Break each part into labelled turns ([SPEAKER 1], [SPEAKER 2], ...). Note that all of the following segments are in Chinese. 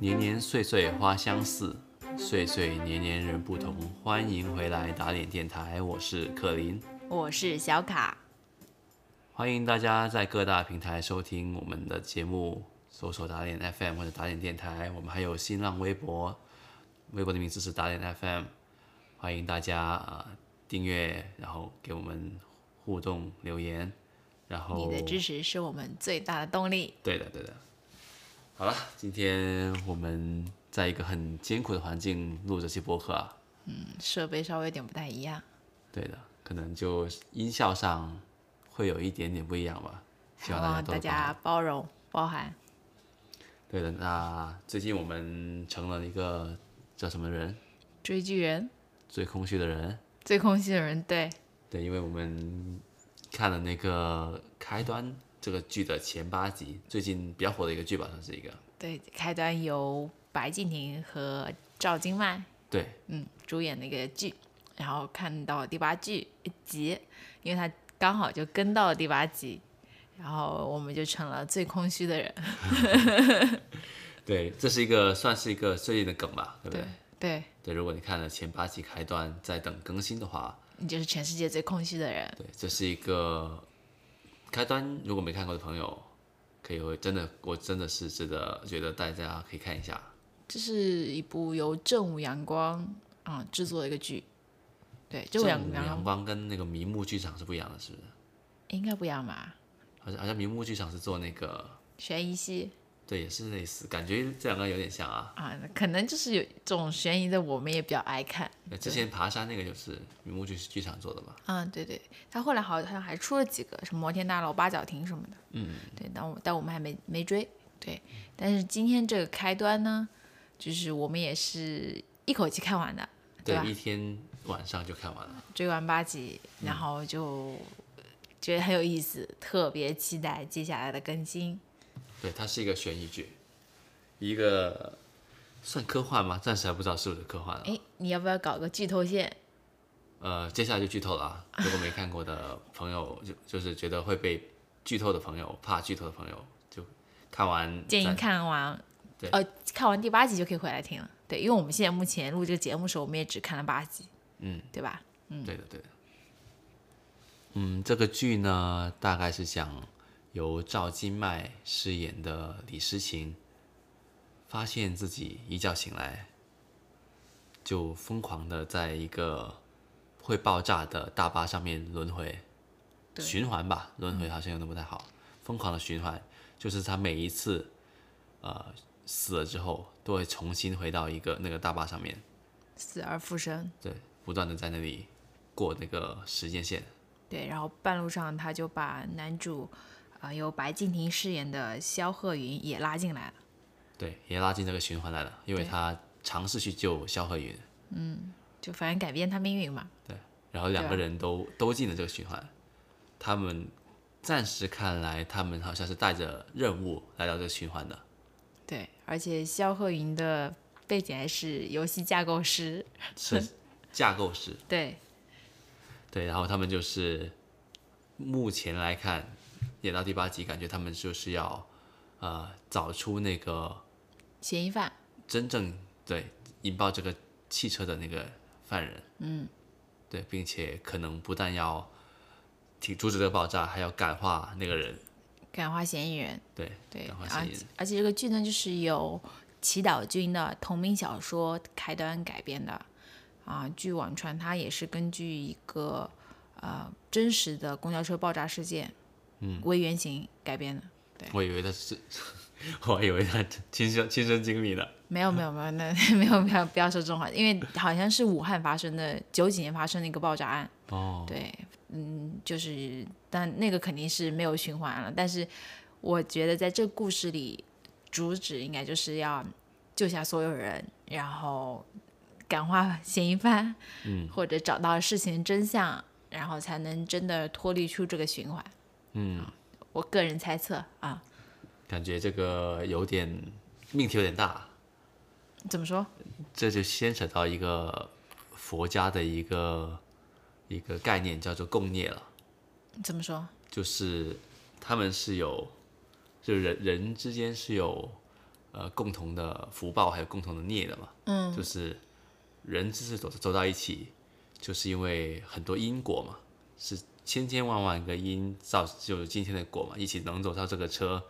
[SPEAKER 1] 年年岁岁花相似，岁岁年年人不同。欢迎回来打脸电台，我是克林。
[SPEAKER 2] 我是小卡，
[SPEAKER 1] 欢迎大家在各大平台收听我们的节目，搜索打脸 FM 或者打脸电台。我们还有新浪微博，微博的名字是打脸 FM。欢迎大家啊、呃订阅，然后给我们互动留言，然后
[SPEAKER 2] 你的支持是我们最大的动力。
[SPEAKER 1] 对的，对的。好了，今天我们在一个很艰苦的环境录这期播客啊，
[SPEAKER 2] 嗯设备稍微有点不太一样，
[SPEAKER 1] 对的，可能就音效上会有一点点不一样吧，希
[SPEAKER 2] 希
[SPEAKER 1] 望大家
[SPEAKER 2] 大家包容包涵。
[SPEAKER 1] 对的，那最近我们成了一个叫什么人？
[SPEAKER 2] 追剧人
[SPEAKER 1] 最空虚的人。
[SPEAKER 2] 最空虚的人，对，
[SPEAKER 1] 对，因为我们看了那个开端这个剧的前八集，最近比较火的一个剧吧，算是一个。
[SPEAKER 2] 对，开端由白敬亭和赵今麦
[SPEAKER 1] 对，
[SPEAKER 2] 嗯主演的一个剧，然后看到第八剧一集，因为他刚好就跟到了第八集，然后我们就成了最空虚的人。
[SPEAKER 1] 对，这是一个算是一个最近的梗吧，对不对？
[SPEAKER 2] 对对，
[SPEAKER 1] 对，如果你看了前八集开端，在等更新的话，
[SPEAKER 2] 你就是全世界最空虚的人。
[SPEAKER 1] 对，这是一个开端。如果没看过的朋友，可以会真的，我真的是值得觉得大家可以看一下。
[SPEAKER 2] 这是一部由正午阳光啊、制作的一个剧，对，正午阳
[SPEAKER 1] 正午阳
[SPEAKER 2] 阳
[SPEAKER 1] 光跟那个迷雾剧场是不一样的，是不是？
[SPEAKER 2] 应该不一样吧？
[SPEAKER 1] 好像好像迷雾剧场是做那个，
[SPEAKER 2] 悬疑戏
[SPEAKER 1] 对，也是类似，感觉这两个有点像啊。
[SPEAKER 2] 啊，可能就是有这种悬疑的，我们也比较爱看。
[SPEAKER 1] 那之前爬山那个就是云幕剧剧场做的吧？
[SPEAKER 2] 嗯，对对，他后来好像还出了几个，什么摩天大楼、八角亭什么的。
[SPEAKER 1] 嗯，
[SPEAKER 2] 对，但我但我们还没没追。对，但是今天这个开端呢，就是我们也是一口气看完的，对吧
[SPEAKER 1] 一天晚上就看完了。
[SPEAKER 2] 追完八集，然后就觉得很有意思，特别期待接下来的更新。
[SPEAKER 1] 对，它是一个悬疑剧，一个算科幻吗？暂时还不知道是不是科幻啊。
[SPEAKER 2] 哎，你要不要搞个剧透线？
[SPEAKER 1] 呃，接下来就剧透了啊！如果没看过的朋友，就就是觉得会被剧透的朋友，怕剧透的朋友，就看完
[SPEAKER 2] 建议
[SPEAKER 1] 再
[SPEAKER 2] 看完
[SPEAKER 1] 对，
[SPEAKER 2] 呃，看完第八集就可以回来听了。对，因为我们现在目前录这个节目的时候，我们也只看了八集，
[SPEAKER 1] 嗯，
[SPEAKER 2] 对吧？
[SPEAKER 1] 嗯对的，对的。嗯，这个剧呢，大概是讲由赵今麦饰演的李诗情，发现自己一觉醒来，就疯狂的在一个会爆炸的大巴上面轮回，循环吧，轮回好像用的不太好，疯狂的循环，就是他每一次，呃，死了之后，都会重新回到一个那个大巴上面，
[SPEAKER 2] 死而复生。
[SPEAKER 1] 对，不断的在那里过那个时间线。
[SPEAKER 2] 对，然后半路上他就把男主，啊、由白敬亭饰演的肖鹤云也拉进来了。
[SPEAKER 1] 对，也拉进这个循环来了，因为他尝试去救肖鹤云，嗯
[SPEAKER 2] 就反正改变他命运嘛。
[SPEAKER 1] 对然后两个人都、都进了这个循环。他们暂时看来，他们好像是带着任务来到这个循环的。
[SPEAKER 2] 对，而且肖鹤云的背景还是游戏架构师。
[SPEAKER 1] 是架构师，
[SPEAKER 2] 对，
[SPEAKER 1] 对，然后他们就是目前来看，演到第八集，感觉他们就是要呃找出那个
[SPEAKER 2] 嫌疑犯。
[SPEAKER 1] 真正对引爆这个汽车的那个犯人，嗯，对，并且可能不但要停阻止这个爆炸，还要感化那个人，
[SPEAKER 2] 感化嫌疑人，
[SPEAKER 1] 对，
[SPEAKER 2] 对，
[SPEAKER 1] 感化嫌疑人，
[SPEAKER 2] 而且这个剧呢，就是由祈祷君的同名小说开端改编的，啊，据网传它也是根据一个呃真实的公交车爆炸事件，嗯，为原型改编的。
[SPEAKER 1] 对我以为他是，我还以为他亲身亲身经历的，
[SPEAKER 2] 没有没有没有，那 没有没有不要说这种话，因为好像是武汉发生的九几年发生的一个爆炸案，
[SPEAKER 1] 哦，
[SPEAKER 2] 对，嗯，就是，但那个肯定是没有循环了。但是我觉得在这个故事里，主旨应该就是要救下所有人，然后感化嫌疑犯，
[SPEAKER 1] 嗯，
[SPEAKER 2] 或者找到事情真相，然后才能真的脱离出这个循环。
[SPEAKER 1] 嗯，
[SPEAKER 2] 我个人猜测啊，
[SPEAKER 1] 感觉这个有点命题有点大，
[SPEAKER 2] 怎么说？
[SPEAKER 1] 这就牵扯到一个佛家的一个一个概念，叫做共业了。
[SPEAKER 2] 怎么说？
[SPEAKER 1] 就是他们是有，就是人人之间是有呃共同的福报，还有共同的孽的嘛。嗯，就是人之所走走到一起，就是因为很多因果嘛，是千千万万个因造就有今天的果嘛，一起能走到这个车，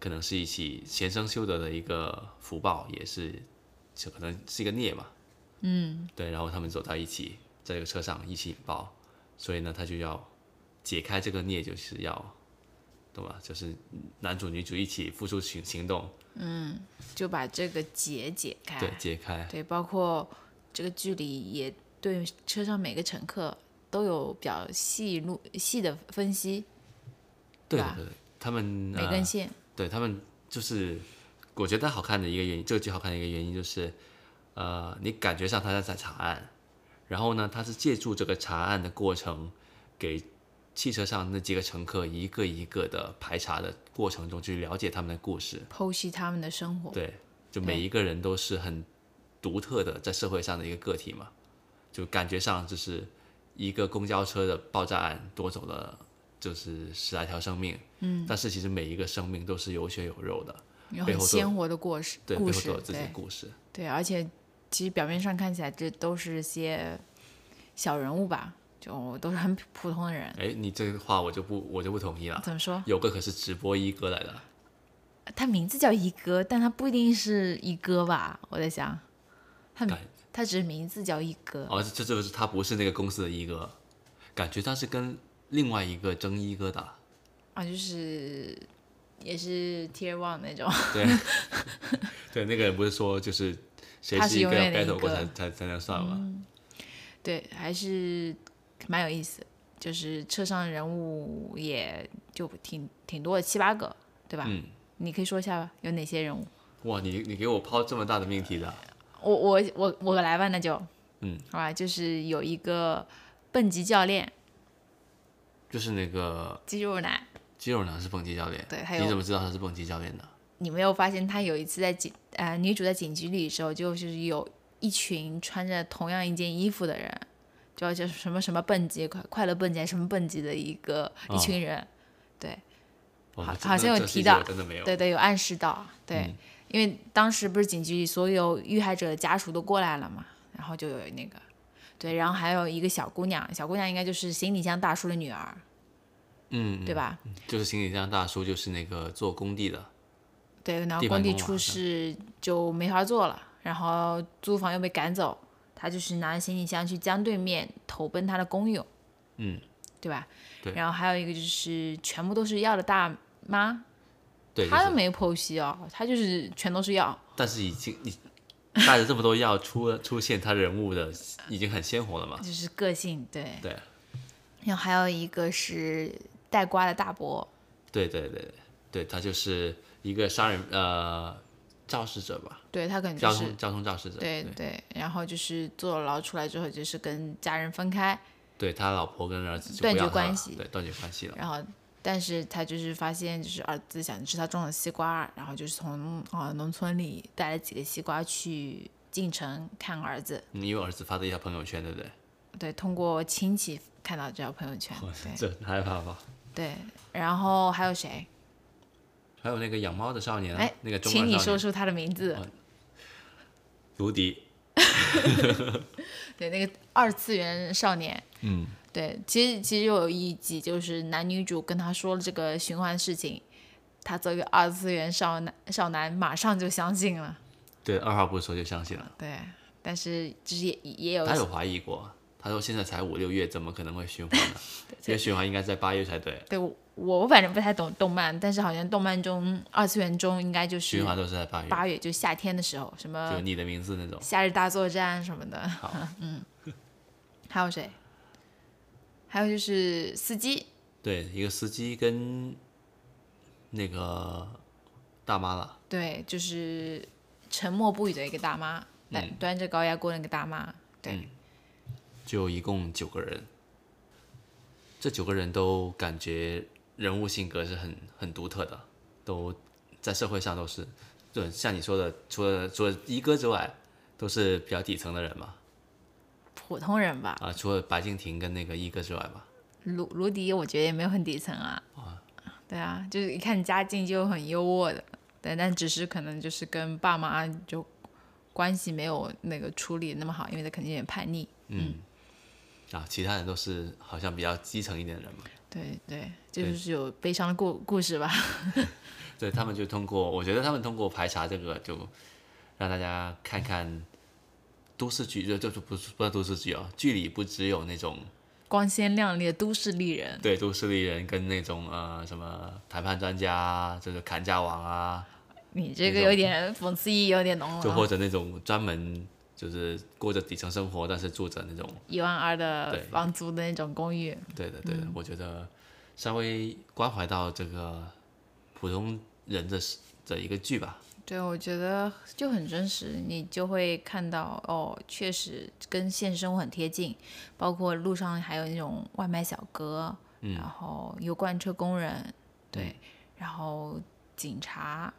[SPEAKER 1] 可能是一起前生修得的一个福报，也是就可能是一个孽嘛。嗯，对，然后他们走到一起，在这个车上一起引爆，所以呢，他就要解开这个孽，就是要，懂吧？就是男主女主一起付出行行动，嗯
[SPEAKER 2] 就把这个结解开。
[SPEAKER 1] 对，解开，
[SPEAKER 2] 对，包括这个距离也对车上每个乘客都有比较细路细的分析，
[SPEAKER 1] 对对对，他们呃
[SPEAKER 2] 每根线。
[SPEAKER 1] 对他们就是，我觉得好看的一个原因，这个剧好看的一个原因就是，呃，你感觉上他在在查案，然后呢，他是借助这个查案的过程，给汽车上那几个乘客一个一个的排查的过程中去了解他们的故事，
[SPEAKER 2] 剖析他们的生活。
[SPEAKER 1] 对，就每一个人都是很独特的在社会上的一个个体嘛，就感觉上就是一个公交车的爆炸案夺走了就是十来条生命，嗯，但是其实每一个生命都是有血有肉的，
[SPEAKER 2] 有很鲜活的故事，
[SPEAKER 1] 对，背后都有自己的
[SPEAKER 2] 对
[SPEAKER 1] 故事，
[SPEAKER 2] 对，而且其实表面上看起来这都是些小人物吧，就都是很普通的人。
[SPEAKER 1] 哎，你这个话我就不我就不同意了，
[SPEAKER 2] 怎么说？
[SPEAKER 1] 有个可是直播一哥来的，
[SPEAKER 2] 他名字叫一哥，但他不一定是一哥吧？我在想，他
[SPEAKER 1] 感
[SPEAKER 2] 他只是名字叫一哥。
[SPEAKER 1] 哦，这这就是他不是那个公司的一哥，感觉他是跟另外一个争一哥的，
[SPEAKER 2] 啊，就是也是 Tier One 那种，
[SPEAKER 1] 对，对，那个人不是说就是谁
[SPEAKER 2] 是
[SPEAKER 1] 是一个 battle 过才才才能算吗？
[SPEAKER 2] 对，还是蛮有意思。就是车上人物也就挺挺多的，七八个，对吧？
[SPEAKER 1] 嗯，
[SPEAKER 2] 你可以说一下吧，有哪些人物？
[SPEAKER 1] 哇，你你给我抛这么大的命题的，
[SPEAKER 2] 我我我我来吧，那就，
[SPEAKER 1] 嗯，
[SPEAKER 2] 好吧，就是有一个蹦极教练，
[SPEAKER 1] 就是那个
[SPEAKER 2] 肌肉男，
[SPEAKER 1] 肌肉男是蹦极教练，
[SPEAKER 2] 对还有
[SPEAKER 1] 你怎么知道他是蹦极教练的？
[SPEAKER 2] 你没有发现他有一次在警呃女主在警局里的时候，就是有一群穿着同样一件衣服的人，叫叫什么什么蹦极快快乐蹦极还是什么蹦极的一个、
[SPEAKER 1] 哦
[SPEAKER 2] 一群人，对好好像有提到
[SPEAKER 1] 真的没有，
[SPEAKER 2] 对对，有暗示到，对，
[SPEAKER 1] 嗯
[SPEAKER 2] 因为当时不是警局里所有遇害者的家属都过来了嘛，然后就有那个，对，然后还有一个小姑娘，小姑娘应该就是行李箱大叔的女儿，
[SPEAKER 1] 嗯，
[SPEAKER 2] 对吧？
[SPEAKER 1] 就是行李箱大叔，就是那个做工地的，
[SPEAKER 2] 对，然后工地出事就没法做了，然后租房又被赶走，他就是拿着行李箱去江对面投奔他的工友，
[SPEAKER 1] 嗯，
[SPEAKER 2] 对吧？
[SPEAKER 1] 对
[SPEAKER 2] 然后还有一个就是全部都是药的大妈，
[SPEAKER 1] 对，就是，
[SPEAKER 2] 她都没剖析哦，他就是全都是药，
[SPEAKER 1] 但是已经你带着这么多药出出现他人物的，已经很鲜活了嘛，
[SPEAKER 2] 就。是个性，对。
[SPEAKER 1] 对，
[SPEAKER 2] 然后还有一个是带瓜的大伯，
[SPEAKER 1] 对对对对对，他就是一个杀人呃肇事者吧，
[SPEAKER 2] 对他可能就是
[SPEAKER 1] 交通交通肇事者，对
[SPEAKER 2] 对对，然后就是坐牢出来之后，就是跟家人分开，
[SPEAKER 1] 对他老婆跟儿子就
[SPEAKER 2] 断绝关系
[SPEAKER 1] 对，断绝关系了，
[SPEAKER 2] 然后但是他就是发现就是儿子想吃他种的西瓜，然后就是从啊、农村里带了几个西瓜去进城看儿子，
[SPEAKER 1] 你有儿子发的一条朋友圈，对不对？
[SPEAKER 2] 对，通过亲戚看到这条朋友圈，对
[SPEAKER 1] 这很害怕吧？
[SPEAKER 2] 对，然后还有谁？
[SPEAKER 1] 还有那个养猫的少年啊，
[SPEAKER 2] 哎
[SPEAKER 1] 那个，中
[SPEAKER 2] 请你说出他的名字。
[SPEAKER 1] 卢迪，
[SPEAKER 2] 对，那个二次元少年，
[SPEAKER 1] 嗯，
[SPEAKER 2] 对，其实其实有一集就是男女主跟他说了这个循环事情，他作为二次元少男少男马上就相信了，
[SPEAKER 1] 对，二话不说就相信了。
[SPEAKER 2] 对，但是就是也也有
[SPEAKER 1] 他有怀疑过，他说现在才五六月，怎么可能会循环呢？因为循环应该在八月才对，
[SPEAKER 2] 对我我反正不太懂动漫，但是好像动漫中二次元中应该就是
[SPEAKER 1] 循环都是在八月，
[SPEAKER 2] 八月，就夏天的时候，什么就
[SPEAKER 1] 你的名字那种。
[SPEAKER 2] 夏日大作战什么的，
[SPEAKER 1] 好，
[SPEAKER 2] 还有谁？还有就是司机，
[SPEAKER 1] 对，一个司机跟那个大妈了，
[SPEAKER 2] 对，就是沉默不语的一个大妈，端、
[SPEAKER 1] 嗯
[SPEAKER 2] 端着高压锅那个大妈，对，
[SPEAKER 1] 就一共九个人，这九个人都感觉人物性格是很很独特的，都在社会上都是，对，像你说的，除了除了一哥之外，都是比较底层的人嘛，
[SPEAKER 2] 普通人吧，
[SPEAKER 1] 啊，除了白敬亭跟那个一哥之外吧，
[SPEAKER 2] 卢卢迪，我觉得也没有很底层啊。啊对啊，就是一看家境就很优渥的，对，但只是可能就是跟爸妈就关系没有那个处理得那么好，因为他肯定有点叛逆。
[SPEAKER 1] 嗯，啊，其他人都是好像比较基层一点的人嘛。
[SPEAKER 2] 对对，就是有悲伤的故故事吧。
[SPEAKER 1] 对 他们就通过，我觉得他们通过排查这个，就让大家看看都市剧，就就是不是不是都市剧啊，剧里不只有那种
[SPEAKER 2] 光鲜亮丽的都市丽人，
[SPEAKER 1] 对都市丽人跟那种呃什么谈判专家啊，就是砍价王啊，
[SPEAKER 2] 你这个有点讽刺意义有点浓了。
[SPEAKER 1] 就或者那种专门就是过着底层生活，但是住着那种
[SPEAKER 2] 一万二的房租的那种公寓，
[SPEAKER 1] 对的对的，我觉得稍微关怀到这个普通人的的一个剧吧。
[SPEAKER 2] 对，我觉得就很真实，你就会看到哦，确实跟现实生活很贴近，包括路上还有那种外卖小哥，然后油罐车工人，对，然后警察，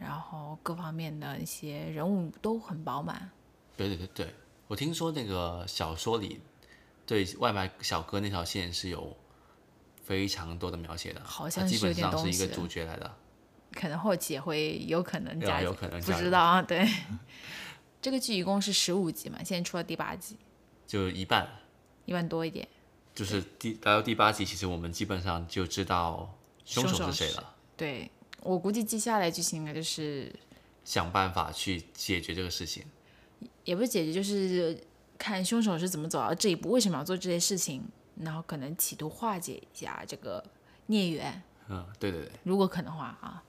[SPEAKER 2] 然后各方面的一些人物都很饱满。
[SPEAKER 1] 对对对对，我听说那个小说里对外卖小哥那条线是有非常多的描写的，
[SPEAKER 2] 好
[SPEAKER 1] 他基本上是一个主角来的。
[SPEAKER 2] 可能后期也会有可能加，
[SPEAKER 1] 有可能
[SPEAKER 2] 不
[SPEAKER 1] 加入
[SPEAKER 2] 知道啊。对，这个剧一共是十五集嘛，现在出了第八集，
[SPEAKER 1] 就一半，
[SPEAKER 2] 一万多一点。
[SPEAKER 1] 就是第来到第八集，其实我们基本上就知道凶手
[SPEAKER 2] 是
[SPEAKER 1] 是谁了，
[SPEAKER 2] 对我估计接下来剧情应该就是
[SPEAKER 1] 想办法去解决这个事情。
[SPEAKER 2] 也不是解决，就是看凶手是怎么走到这一步，为什么要做这些事情，然后可能企图化解一下这个孽缘，
[SPEAKER 1] 嗯，对对对，
[SPEAKER 2] 如果可能的话啊。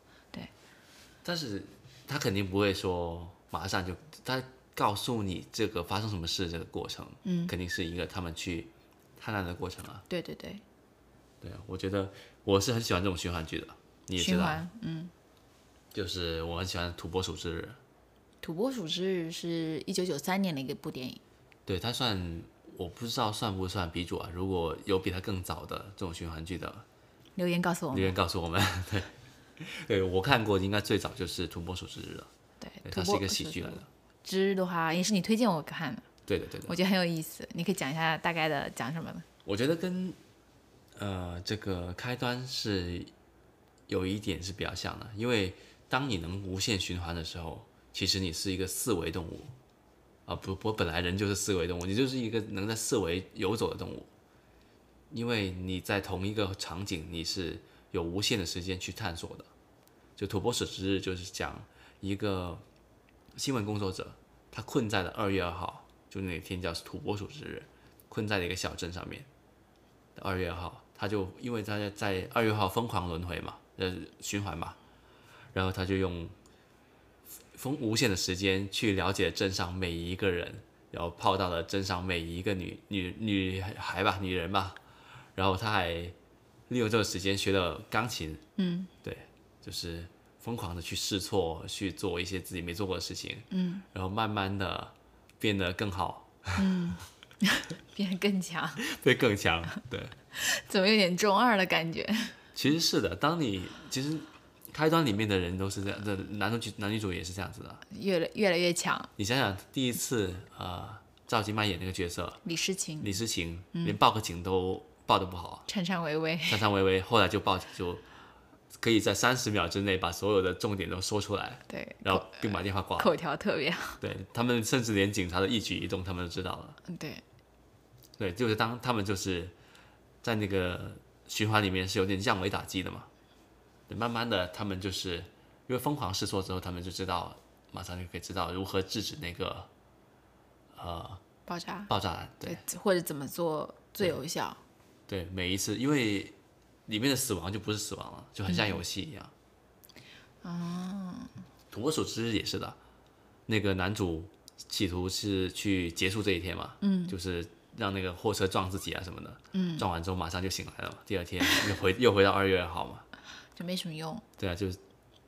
[SPEAKER 1] 但是他肯定不会说马上就他告诉你这个发生什么事这个过程，嗯，肯定是一个他们去探案的过程啊。
[SPEAKER 2] 对对对，
[SPEAKER 1] 对啊，我觉得我是很喜欢这种循环剧的，你也知道，
[SPEAKER 2] 嗯，
[SPEAKER 1] 就是我很喜欢《土拨鼠之日》，《
[SPEAKER 2] 土拨鼠之日》是一九九三年的一个部电影，
[SPEAKER 1] 对它算我不知道算不算鼻祖啊？如果有比它更早的这种循环剧的，
[SPEAKER 2] 留言告诉我们。
[SPEAKER 1] 留言告诉我们。对，对我看过，应该最早就是《土拨鼠之日》了，
[SPEAKER 2] 对，
[SPEAKER 1] 它是一个喜剧来的。
[SPEAKER 2] 之日的话，也是你推荐我看的，
[SPEAKER 1] 对的，对的。
[SPEAKER 2] 我觉得很有意思。你可以讲一下大概的讲什么呢？
[SPEAKER 1] 我觉得跟呃这个开端是有一点是比较像的，因为当你能无限循环的时候，其实你是一个四维动物啊，不我，本来人就是四维动物，你就是一个能在四维游走的动物，因为你在同一个场景，你是有无限的时间去探索的。就土拨鼠之日就是讲一个新闻工作者，他困在了二月二号，就那天叫土拨鼠之日，困在了一个小镇上面。二月二号，他就因为他在二月号疯狂轮回嘛，呃，循环嘛，然后他就用风无限的时间去了解镇上每一个人，然后泡到了镇上每一个女女女孩吧，女人吧，然后他还利用这个时间学了钢琴，嗯，对，就是疯狂的去试错，去做一些自己没做过的事情，嗯，然后慢慢的变得更好，嗯。
[SPEAKER 2] 变得更强，
[SPEAKER 1] 变更强，对。
[SPEAKER 2] 怎么有点中二的感觉？
[SPEAKER 1] 其实是的，当你其实开端里面的人都是这样，的男主角男女主也是这样子的。
[SPEAKER 2] 越来越来越强。
[SPEAKER 1] 你想想，第一次呃，赵今麦演那个角色
[SPEAKER 2] 李诗情
[SPEAKER 1] 李诗情，连报个警都报的不好，
[SPEAKER 2] 颤颤巍巍，
[SPEAKER 1] 颤颤巍巍，后来就报警就可以在三十秒之内把所有的重点都说出来，
[SPEAKER 2] 对，
[SPEAKER 1] 然后并把电话挂了。
[SPEAKER 2] 口条特别好。
[SPEAKER 1] 对他们，甚至连警察的一举一动他们都知道了。
[SPEAKER 2] 嗯对，
[SPEAKER 1] 对，就是当他们就是在那个循环里面是有点降维打击的嘛。对，慢慢的他们就是因为疯狂试错之后，他们就知道马上就可以知道如何制止那个呃
[SPEAKER 2] 爆炸。
[SPEAKER 1] 爆炸。对
[SPEAKER 2] 对，或者怎么做最有效？
[SPEAKER 1] 对，每一次因为里面的死亡就不是死亡了，就很像游戏一样。哦。土拨鼠之日也是的，那个男主企图是去结束这一天嘛，嗯，就是让那个货车撞自己啊什么的，嗯，撞完之后马上就醒来了嘛，第二天又回又回到二月二号嘛，
[SPEAKER 2] 就没什么用。
[SPEAKER 1] 对啊，就是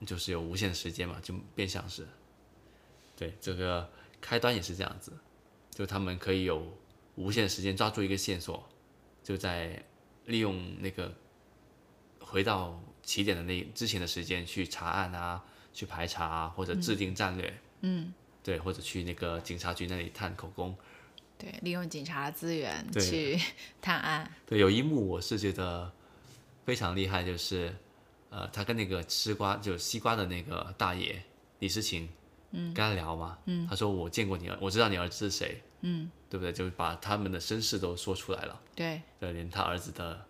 [SPEAKER 1] 就是有无限时间嘛，就变相是，对这个开端也是这样子，就他们可以有无限时间抓住一个线索，就在利用那个回到起点的那之前的时间去查案啊，去排查啊，或者制定战略，嗯，对，或者去那个警察局那里探口供，
[SPEAKER 2] 对，利用警察的资源去探案。
[SPEAKER 1] 对，有一幕我是觉得非常厉害，就是呃，他跟那个吃瓜就是西瓜的那个大爷李世情，嗯，跟他聊嘛，嗯，他说我见过你儿，我知道你儿子是谁，嗯，对不对？就是把他们的身世都说出来了，
[SPEAKER 2] 对。
[SPEAKER 1] 对，连他儿子的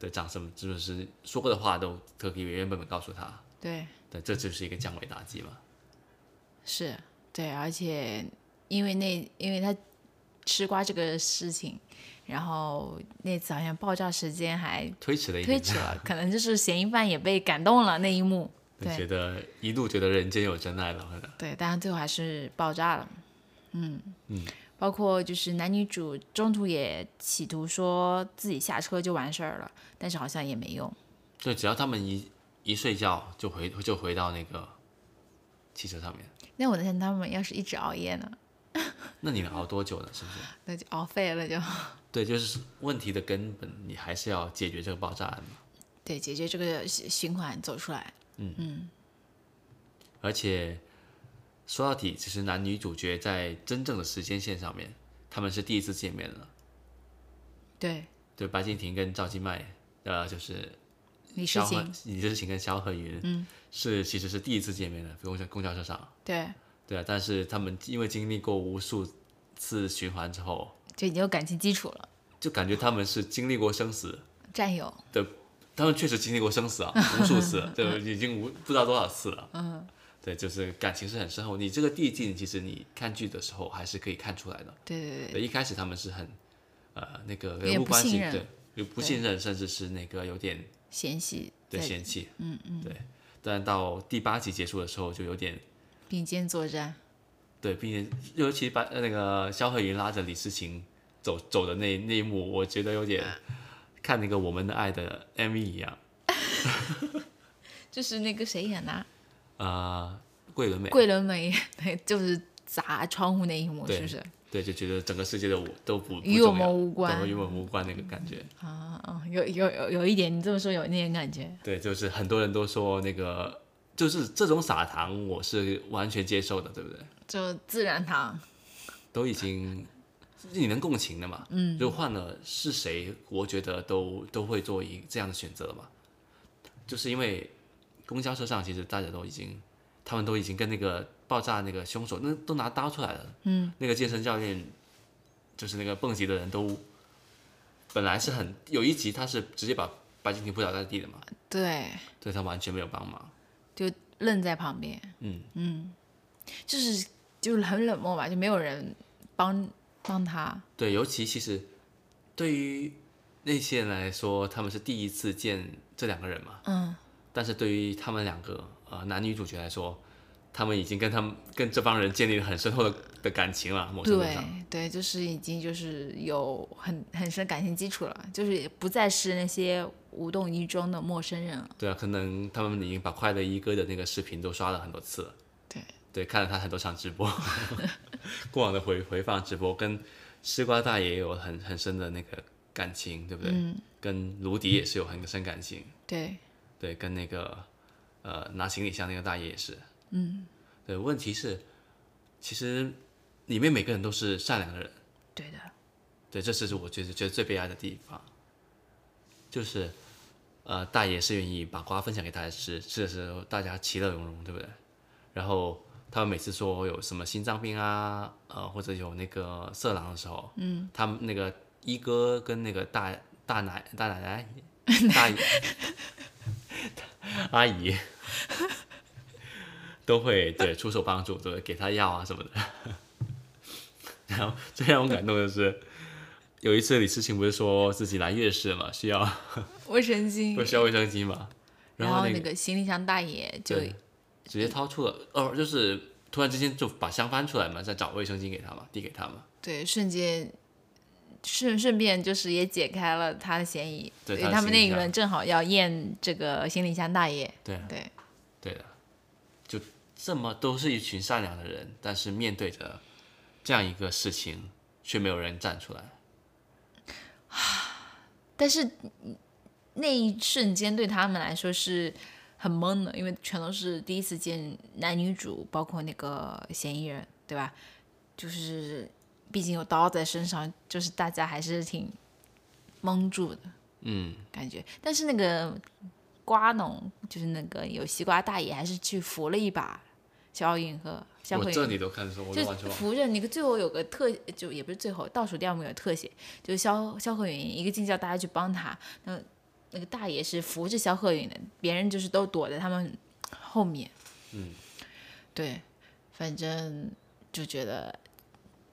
[SPEAKER 1] 的长什么，就是说过的话都都可以原原本本告诉他，
[SPEAKER 2] 对。
[SPEAKER 1] 对，这就是一个降维打击嘛，
[SPEAKER 2] 是，对，而且因为那因为他吃瓜这个事情，然后那次好像爆炸时间还
[SPEAKER 1] 推迟了一点，
[SPEAKER 2] 推迟了，可能就是嫌疑犯也被感动了那一幕。
[SPEAKER 1] 对，
[SPEAKER 2] 对。
[SPEAKER 1] 觉得一度觉得人间有真爱了，可能。
[SPEAKER 2] 对，但是最后还是爆炸了。嗯。嗯，包括就是男女主中途也企图说自己下车就完事儿了，但是好像也没用。
[SPEAKER 1] 对，只要他们一一睡觉就回就回到那个汽车上面，
[SPEAKER 2] 那我在想，他们要是一直熬夜呢，
[SPEAKER 1] 那你能熬多久呢？是不是？
[SPEAKER 2] 那就熬废了就。
[SPEAKER 1] 对，就是问题的根本，你还是要解决这个爆炸案嘛。
[SPEAKER 2] 对，解决这个循循环走出来。
[SPEAKER 1] 嗯嗯而且说到底，其实男女主角在真正的时间线上面，他们是第一次见面了。
[SPEAKER 2] 对，
[SPEAKER 1] 对，白敬亭跟赵今麦，呃，就是
[SPEAKER 2] 李世
[SPEAKER 1] 萧何
[SPEAKER 2] 情，
[SPEAKER 1] 李世情跟萧何云，嗯，是其实是第一次见面的，公交公交车上。
[SPEAKER 2] 对，
[SPEAKER 1] 对啊，但是他们因为经历过无数次循环之后，
[SPEAKER 2] 就已经有感情基础了，
[SPEAKER 1] 就感觉他们是经历过生死
[SPEAKER 2] 战友。
[SPEAKER 1] 的，他们确实经历过生死啊，无数次，对，已经无不知道多少次了。嗯，对，就是感情是很深厚。你这个递进，其实你看剧的时候还是可以看出来的。
[SPEAKER 2] 对对对，
[SPEAKER 1] 对，一开始他们是很呃那个
[SPEAKER 2] 点
[SPEAKER 1] 人物关系，对，有不信任，甚至是那个有点
[SPEAKER 2] 嫌隙在
[SPEAKER 1] 对嫌弃。嗯嗯，对。但到第八集结束的时候，就有点
[SPEAKER 2] 并肩作战。
[SPEAKER 1] 对，并且尤其把呃那个肖鹤云拉着李诗情走走的那那一幕，我觉得有点看那个《我们的爱》的 MV 一样。
[SPEAKER 2] 就是那个谁演的啊？
[SPEAKER 1] 呃，桂纶镁，
[SPEAKER 2] 桂纶镁，对，就是砸窗户那一幕，
[SPEAKER 1] 对
[SPEAKER 2] 是不是？
[SPEAKER 1] 对，就觉得整个世界的我都不不
[SPEAKER 2] 与我们无关
[SPEAKER 1] 对与我们无关那个感觉。
[SPEAKER 2] 啊啊，有有有有一点，你这么说有那点感觉。
[SPEAKER 1] 对，就是很多人都说那个，就是这种撒糖，我是完全接受的，对不对？
[SPEAKER 2] 就自然糖，
[SPEAKER 1] 都已经你能共情的嘛？嗯，如果换了是谁，我觉得都都会做一这样的选择嘛。就是因为公交车上，其实大家都已经，他们都已经跟那个爆炸那个凶手，那都拿刀出来了。嗯，那个健身教练，就是那个蹦极的人都，本来是很有一集他是直接把白敬亭扑倒在地的嘛，
[SPEAKER 2] 对，
[SPEAKER 1] 对他完全没有帮忙。
[SPEAKER 2] 就愣在旁边。
[SPEAKER 1] 嗯嗯
[SPEAKER 2] 就是就是很冷漠吧，就没有人帮帮他。
[SPEAKER 1] 对，尤其其实对于那些人来说，他们是第一次见这两个人嘛。
[SPEAKER 2] 嗯。
[SPEAKER 1] 但是对于他们两个呃男女主角来说，他们已经跟他们跟这帮人建立了很深厚的的感情了，某程度
[SPEAKER 2] 对
[SPEAKER 1] 上。
[SPEAKER 2] 对，就是已经就是有很很深感情基础了，就是也不再是那些无动于衷的陌生人了。
[SPEAKER 1] 对啊，可能他们已经把快乐一哥的那个视频都刷了很多次了。
[SPEAKER 2] 对
[SPEAKER 1] 对，看了他很多场直播，过往的回回放直播，跟吃瓜大爷也有很很深的那个感情，对不对？嗯。跟卢迪也是有很深感情。
[SPEAKER 2] 对
[SPEAKER 1] 对，跟那个呃拿行李箱那个大爷也是，嗯，对，问题是，其实里面每个人都是善良的人，
[SPEAKER 2] 对的，
[SPEAKER 1] 对，这是我觉得觉得最悲哀的地方，就是呃大爷是愿意把瓜分享给大家吃，吃的时候大家其乐融融，对不对？然后他们每次说有什么心脏病啊，呃或者有那个色狼的时候，嗯，他们那个一哥跟那个大大奶大奶奶 大姨 阿姨 都会对出手帮助，对给他药啊什么的。然后最让我感动的是，有一次李诗情不是说自己来月事嘛，需要
[SPEAKER 2] 卫生巾
[SPEAKER 1] 不，需要卫生巾嘛，
[SPEAKER 2] 然
[SPEAKER 1] 后那
[SPEAKER 2] 那个行李箱大爷就
[SPEAKER 1] 直接掏出了，哦，就是突然之间就把箱翻出来嘛，再找卫生巾给他嘛，递给他嘛。
[SPEAKER 2] 对瞬间顺顺便就是也解开了他的嫌疑，
[SPEAKER 1] 对他的
[SPEAKER 2] 他们那一轮正好要验这个行李箱大爷，
[SPEAKER 1] 对
[SPEAKER 2] 对
[SPEAKER 1] 对的，就这么都是一群善良的人，但是面对着这样一个事情，却没有人站出来。
[SPEAKER 2] 但是嗯那一瞬间对他们来说是很懵的，因为全都是第一次见男女主，包括那个嫌疑人，对吧？就是毕竟有刀在身上，就是大家还是挺蒙住的
[SPEAKER 1] 嗯，
[SPEAKER 2] 感觉。但是那个瓜农，就是那个有西瓜大爷，还是去扶了一把肖奥运和肖慧云。
[SPEAKER 1] 我这你都看得出，我
[SPEAKER 2] 就
[SPEAKER 1] 都完全忘了。
[SPEAKER 2] 扶着那个最后有个特，就也不是最后倒数第二幕有特写，就是肖肖鹤云一个劲叫大家去帮他，那那个大爷是扶着肖鹤云的，别人就是都躲在他们后面。
[SPEAKER 1] 嗯，
[SPEAKER 2] 对，反正就觉得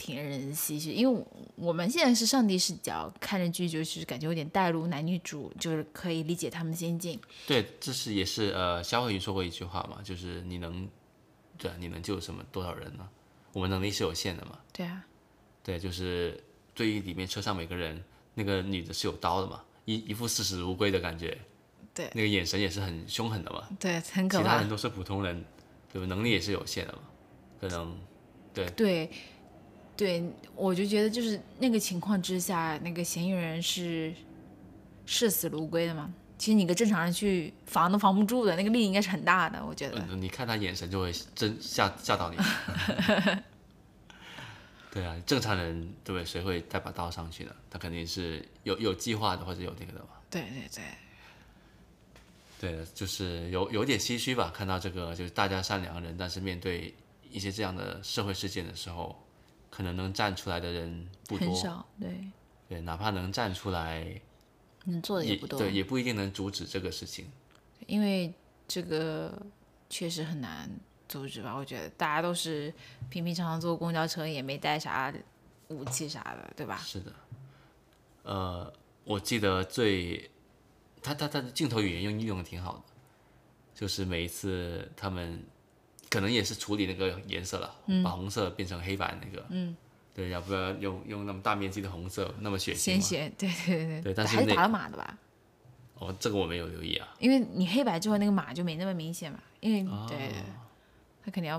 [SPEAKER 2] 挺让人唏嘘，因为我我们现在是上帝视角看着剧，就是感觉有点带入男女主，就是可以理解他们的心境。
[SPEAKER 1] 对，这是也是呃，肖慧云说过一句话嘛，就是你能，对啊，你能救什么多少人呢？我们能力是有限的嘛。
[SPEAKER 2] 对啊，
[SPEAKER 1] 对，就是对于里面车上每个人，那个女的是有刀的嘛，一一副视死如归的感觉，
[SPEAKER 2] 对
[SPEAKER 1] 那个眼神也是很凶狠的嘛。
[SPEAKER 2] 对，很可怕
[SPEAKER 1] 其他人。都是普通人，对吧？能力也是有限的嘛，可能
[SPEAKER 2] 对，对，我就觉得就是那个情况之下，那个嫌疑人是视死如归的嘛。其实你个正常人去防都防不住的，那个力应该是很大的，我觉得。
[SPEAKER 1] 嗯，你看他眼神就会真吓吓到你。对啊，正常人对不对？谁会带把刀上去呢？他肯定是有有计划的，或者有那个的嘛。
[SPEAKER 2] 对对对，
[SPEAKER 1] 对，就是有有点唏嘘吧，看到这个就是大家善良人，但是面对一些这样的社会事件的时候，可能能站出来的人不多。
[SPEAKER 2] 很少，对，
[SPEAKER 1] 对，哪怕能站出来，
[SPEAKER 2] 能做的
[SPEAKER 1] 也
[SPEAKER 2] 也不多。
[SPEAKER 1] 对，也不一定能阻止这个事情。
[SPEAKER 2] 因为这个确实很难阻止吧？我觉得大家都是平平常常坐公交车，也没带啥武器啥的，对吧？
[SPEAKER 1] 是的，呃，我记得最他他他的镜头语言用运用的挺好的，就是每一次他们可能也是处理那个颜色了，把红色变成黑白那个，嗯，对，要不要用用那么大面积的红色，那么血
[SPEAKER 2] 鲜血，对对对
[SPEAKER 1] 对。但是那
[SPEAKER 2] 还是打了码的吧？
[SPEAKER 1] 哦，这个我没有留意啊，
[SPEAKER 2] 因为你黑白之后那个码就没那么明显嘛，因为、
[SPEAKER 1] 哦
[SPEAKER 2] 对对对，他肯定要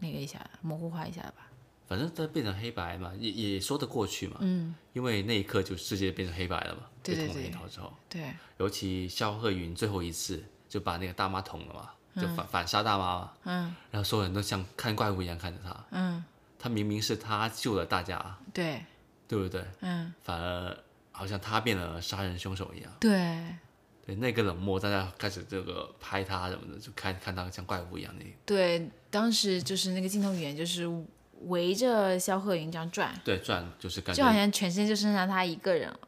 [SPEAKER 2] 那个一下模糊化一下吧？
[SPEAKER 1] 反正它变成黑白嘛，也也说得过去嘛，嗯，因为那一刻就世界变成黑白了嘛，被捅了
[SPEAKER 2] 对对对
[SPEAKER 1] 一刀之后。
[SPEAKER 2] 对。
[SPEAKER 1] 尤其肖鹤云最后一次就把那个大妈捅了嘛，就反、反杀大妈嘛，
[SPEAKER 2] 嗯
[SPEAKER 1] 然后所有人都像看怪物一样看着他，
[SPEAKER 2] 嗯，
[SPEAKER 1] 他明明是他救了大家，
[SPEAKER 2] 对
[SPEAKER 1] 对不对？
[SPEAKER 2] 嗯
[SPEAKER 1] 反而好像他变了杀人凶手一样。
[SPEAKER 2] 对
[SPEAKER 1] 对，那个冷漠，大家开始这个拍他什么的，就看看他像怪物一样的。
[SPEAKER 2] 对，当时就是那个镜头语言就是围着肖鹤云这样转，
[SPEAKER 1] 对，转就是感觉
[SPEAKER 2] 就好像全身就剩下他一个人了。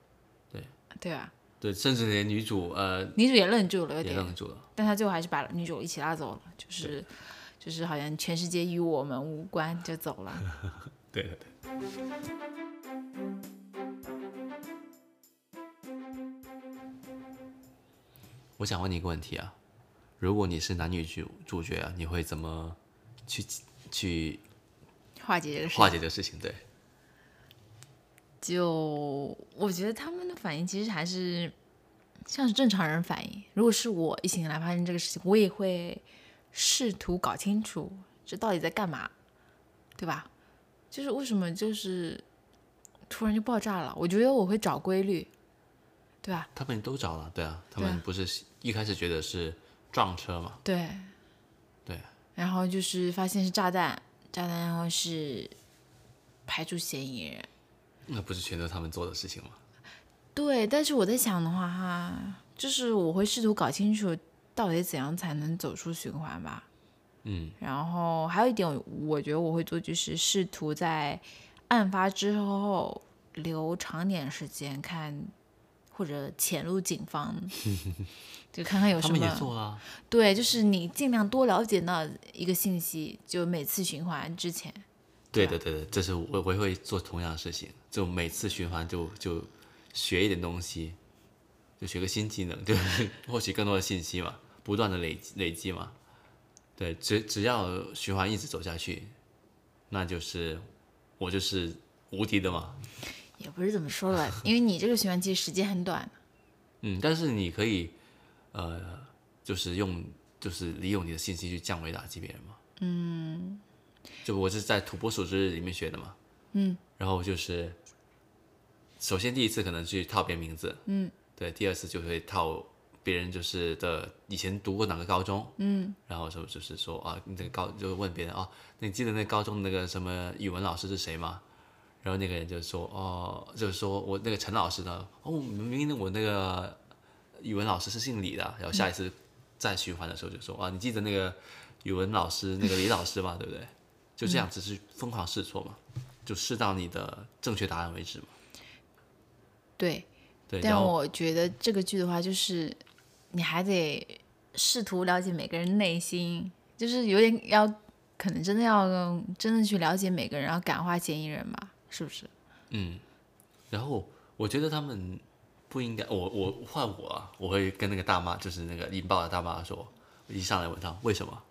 [SPEAKER 1] 对
[SPEAKER 2] 对吧？
[SPEAKER 1] 对，甚至连女主呃
[SPEAKER 2] 女主也愣住了，有点，
[SPEAKER 1] 也愣住了。
[SPEAKER 2] 但他最后还是把女主一起拉走了，就是就是好像全世界与我们无关就走了。
[SPEAKER 1] 对对对。我想问你一个问题啊，如果你是男女主主角啊，你会怎么去去
[SPEAKER 2] 化解这个事情，
[SPEAKER 1] 化解这个事情？对，
[SPEAKER 2] 就我觉得他们的反应其实还是像是正常人反应。如果是我一醒来发现这个事情，我也会试图搞清楚这到底在干嘛，对吧？就是为什么就是突然就爆炸了？我觉得我会找规律，对吧？
[SPEAKER 1] 他们都找了，对啊，他们不是一开始觉得是撞车嘛？
[SPEAKER 2] 对，
[SPEAKER 1] 对，
[SPEAKER 2] 然后就是发现是炸弹，炸弹，然后是排除嫌疑人。
[SPEAKER 1] 那不是全都是他们做的事情吗？
[SPEAKER 2] 对，但是我在想的话，哈，就是我会试图搞清楚到底怎样才能走出循环吧。
[SPEAKER 1] 嗯，
[SPEAKER 2] 然后还有一点，我觉得我会做就是试图在案发之后留长点时间看，或者潜入警方，就看看有什
[SPEAKER 1] 他们也
[SPEAKER 2] 么。
[SPEAKER 1] 做了啊，
[SPEAKER 2] 对，就是你尽量多了解到一个信息，就每次循环之前。对
[SPEAKER 1] 对的对的，这是我我也会做同样的事情，就每次循环就就学一点东西，就学个新技能，就是 获取更多的信息嘛，不断的累积累积嘛。对，只只要循环一直走下去，那就是我就是无敌的嘛。
[SPEAKER 2] 也不是怎么说吧，因为你这个循环其实时间很短。
[SPEAKER 1] 嗯，但是你可以呃，就是用就是利用你的信息去降维打击别人嘛。嗯，就我是在土拨鼠之日里面学的嘛。嗯，然后就是首先第一次可能去套别人名字，嗯，对，第二次就会套别人就是的以前读过哪个高中，嗯，然后什么就是说啊，你这个高就问别人啊，那，你记得那高中那个什么语文老师是谁吗？然后那个人就说哦，就是说我那个陈老师呢，哦，明明我那个语文老师是姓李的，然后下一次再循环的时候就说啊，你记得那个语文老师那个李老师吗？对不对？就这样，只是疯狂试错嘛，就试到你的正确答案为止嘛。
[SPEAKER 2] 对，
[SPEAKER 1] 对，
[SPEAKER 2] 但我觉得这个剧的话，就是你还得试图了解每个人内心，就是有点要，可能真的要真的去了解每个人，然后感化嫌疑人吧，是不是？
[SPEAKER 1] 嗯然后我觉得他们不应该，我我换我啊，我会跟那个大妈，就是那个引爆的大妈说，我一上来问她为什么，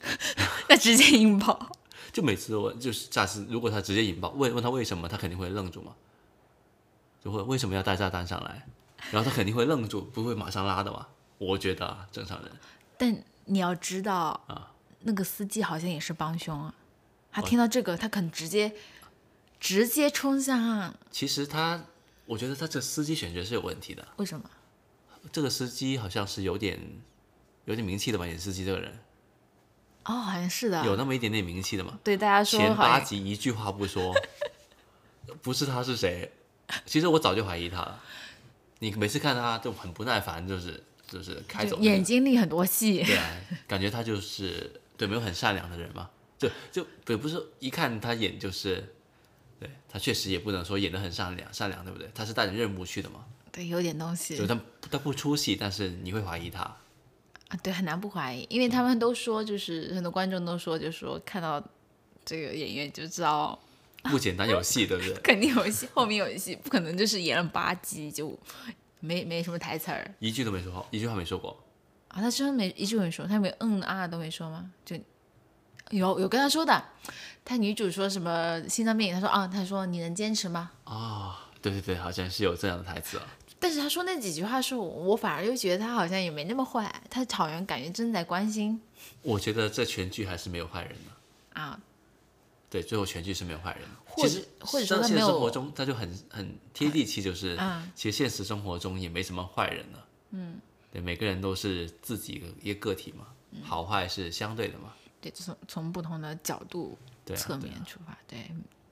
[SPEAKER 2] 那直接引爆，
[SPEAKER 1] 就每次我就是下次如果他直接引爆问问他为什么，他肯定会愣住嘛，就会为什么要带炸弹上来，然后他肯定会愣住，不会马上拉的嘛。我觉得啊，正常人
[SPEAKER 2] 但你要知道，
[SPEAKER 1] 啊
[SPEAKER 2] 那个司机好像也是帮凶啊，他听到这个，他可能直接直接冲向，
[SPEAKER 1] 其实他，我觉得他这司机选角是有问题的。
[SPEAKER 2] 为什么？
[SPEAKER 1] 这个司机好像是有点有点名气的吧？演司机这个人
[SPEAKER 2] 哦，好像是的，
[SPEAKER 1] 有那么一点点名气的嘛。
[SPEAKER 2] 对大家说
[SPEAKER 1] 前八集一句话不说，不是他是谁？其实我早就怀疑他了。你每次看他就很不耐烦，就是就是开走那个
[SPEAKER 2] 眼睛里很多戏，
[SPEAKER 1] 对啊，感觉他就是对没有很善良的人嘛。就就也不是一看他演就是，对他确实也不能说演的很善良善良，对不对？他是带着任务去的嘛，
[SPEAKER 2] 对，有点东西
[SPEAKER 1] 就他他不出戏，但是你会怀疑他。
[SPEAKER 2] 啊，对，很难不怀疑，因为他们都说，就是很多观众都说，就说看到这个演员就知道
[SPEAKER 1] 不简单有戏，对不对？
[SPEAKER 2] 肯定有戏，后面有戏，不可能就是演了八集就没没什么台词儿
[SPEAKER 1] 一句都没说，一句话没说过。
[SPEAKER 2] 啊。他真的没一句没说，他没嗯啊都没说吗？就有有跟他说的，他女主说什么心脏病，他说啊，他说你能坚持吗？
[SPEAKER 1] 啊、对对对，好像是有这样的台词啊。
[SPEAKER 2] 但是他说那几句话是我，我反而又觉得他好像也没那么坏，他好像感觉真的在关心
[SPEAKER 1] 我觉得这全剧还是没有坏人的。
[SPEAKER 2] 啊，
[SPEAKER 1] 对，最后全剧是没有坏人的。
[SPEAKER 2] 或
[SPEAKER 1] 其实
[SPEAKER 2] 或者说
[SPEAKER 1] 像现
[SPEAKER 2] 他没有
[SPEAKER 1] 实生活中，他就很很贴地气，就是、
[SPEAKER 2] 嗯
[SPEAKER 1] 其实现实生活中也没什么坏人了。嗯，对，每个人都是自己的一个个体嘛，
[SPEAKER 2] 嗯
[SPEAKER 1] 好坏是相对的嘛。
[SPEAKER 2] 对，从从不同的角度侧面出发，对，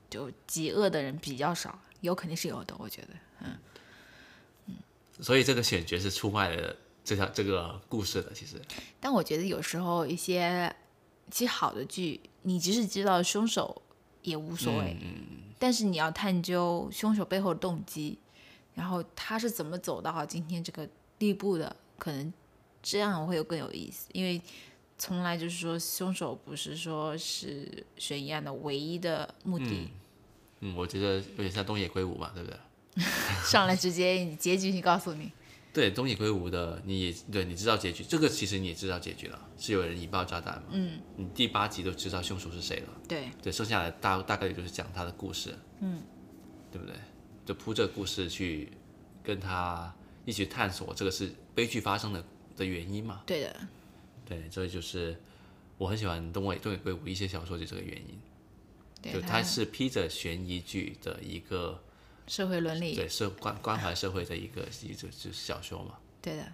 [SPEAKER 2] 就极恶的人比较少，有肯定是有的，我觉得。
[SPEAKER 1] 所以这个选角是出卖了这条这个故事的。其实，
[SPEAKER 2] 但我觉得有时候一些其实好的剧，你即使知道凶手也无所谓，但是你要探究凶手背后的动机，然后他是怎么走到今天这个地步的，可能这样会有更有意思，因为。从来就是说，凶手不是说是悬疑案的唯一的目的，
[SPEAKER 1] 嗯，我觉得有点像东野圭吾嘛，对不对？
[SPEAKER 2] 上来直接结局，你告诉你，
[SPEAKER 1] 对，东野圭吾的你也对，你知道结局，这个其实你也知道结局了，是有人引爆炸弹嘛？嗯，你第八集都知道凶手是谁了。
[SPEAKER 2] 对，
[SPEAKER 1] 对，剩下来大大概率就是讲他的故事，嗯，对不对？就铺这个故事去跟他一起探索这个是悲剧发生的的原因嘛？
[SPEAKER 2] 对的，
[SPEAKER 1] 对，所以就是我很喜欢东野东野圭吾一些小说，就这个原因，
[SPEAKER 2] 对
[SPEAKER 1] 就他是披着悬疑剧的一个
[SPEAKER 2] 社会伦理，
[SPEAKER 1] 对社关关怀社会的一个一个就是小说嘛。
[SPEAKER 2] 对的，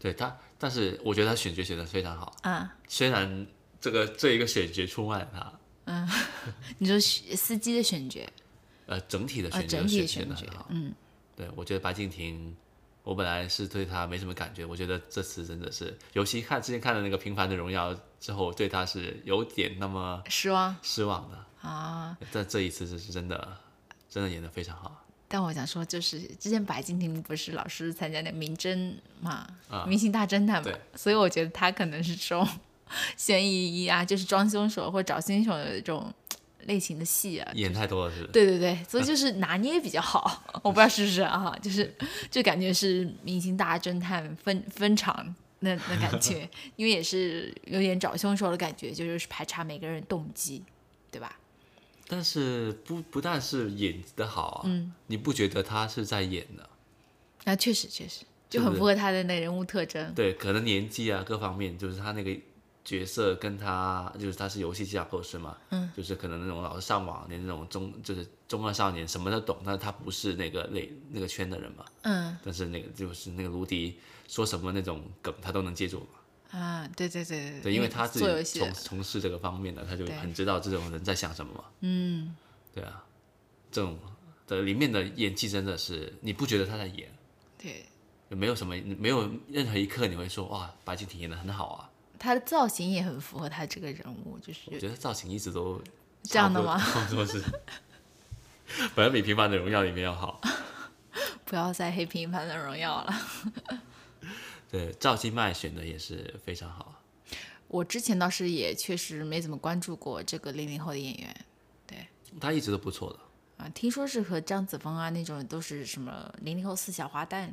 [SPEAKER 1] 对他，但是我觉得他选角选的非常好，
[SPEAKER 2] 啊，
[SPEAKER 1] 虽然这个这一个选角出卖了他，
[SPEAKER 2] 你说司机的选角，
[SPEAKER 1] 呃，整体的
[SPEAKER 2] 啊，
[SPEAKER 1] 选角
[SPEAKER 2] 整体的
[SPEAKER 1] 选
[SPEAKER 2] 选角
[SPEAKER 1] 的很好。，
[SPEAKER 2] 嗯，
[SPEAKER 1] 对，我觉得白敬亭，我本来是对他没什么感觉，我觉得这次真的是，尤其看之前看了那个《平凡的荣耀》之后，对他是有点那么
[SPEAKER 2] 失望
[SPEAKER 1] 失望的。
[SPEAKER 2] 啊。
[SPEAKER 1] 但这一次是真的，真的演得非常好。
[SPEAKER 2] 但我想说，就是之前白敬亭不是老是参加那名侦嘛，
[SPEAKER 1] 啊
[SPEAKER 2] 明星大侦探嘛，所以我觉得他可能是这种 悬疑啊，就是装凶手或找凶手的这种类型的戏啊。
[SPEAKER 1] 演太多了是是？
[SPEAKER 2] 对对对，所以就是拿捏比较好，我不知道是不是啊，就是就感觉是明星大侦探分分场那那感觉，因为也是有点找凶手的感觉，就是排查每个人动机，对吧？
[SPEAKER 1] 但是不不但是演的好啊，
[SPEAKER 2] 嗯。
[SPEAKER 1] 你不觉得他是在演的？
[SPEAKER 2] 那确实确实就很符合他的那人物特征。
[SPEAKER 1] 对，可能年纪啊各方面，就是他那个角色跟他就是他是游戏架构师嘛，嗯，就是可能那种老是上网的那种中就是中二少年什么都懂，但是他不是那个类那个圈的人嘛，
[SPEAKER 2] 嗯。
[SPEAKER 1] 但是那个就是那个卢迪说什么那种梗他都能接住嘛，
[SPEAKER 2] 啊，对对对对
[SPEAKER 1] 对，因为他自己从从事这个方面的，他就很知道这种人在想什么嘛，嗯对啊，这种的里面的演技真的是你不觉得他在演，
[SPEAKER 2] 对，
[SPEAKER 1] 没有什么没有任何一刻你会说哇白敬亭演的很好啊。
[SPEAKER 2] 他的造型也很符合他这个人物，就是
[SPEAKER 1] 我觉得造型一直都
[SPEAKER 2] 这样的吗？
[SPEAKER 1] 差不是，反正比《平凡的荣耀》里面要好。
[SPEAKER 2] 不要再黑平凡的荣耀了。
[SPEAKER 1] 对，赵今麦选的也是非常好。
[SPEAKER 2] 我之前倒是也确实没怎么关注过这个零零后的演员，对
[SPEAKER 1] 他一直都不错的。
[SPEAKER 2] 啊，听说是和张子枫啊那种都是什么零零后四小花旦。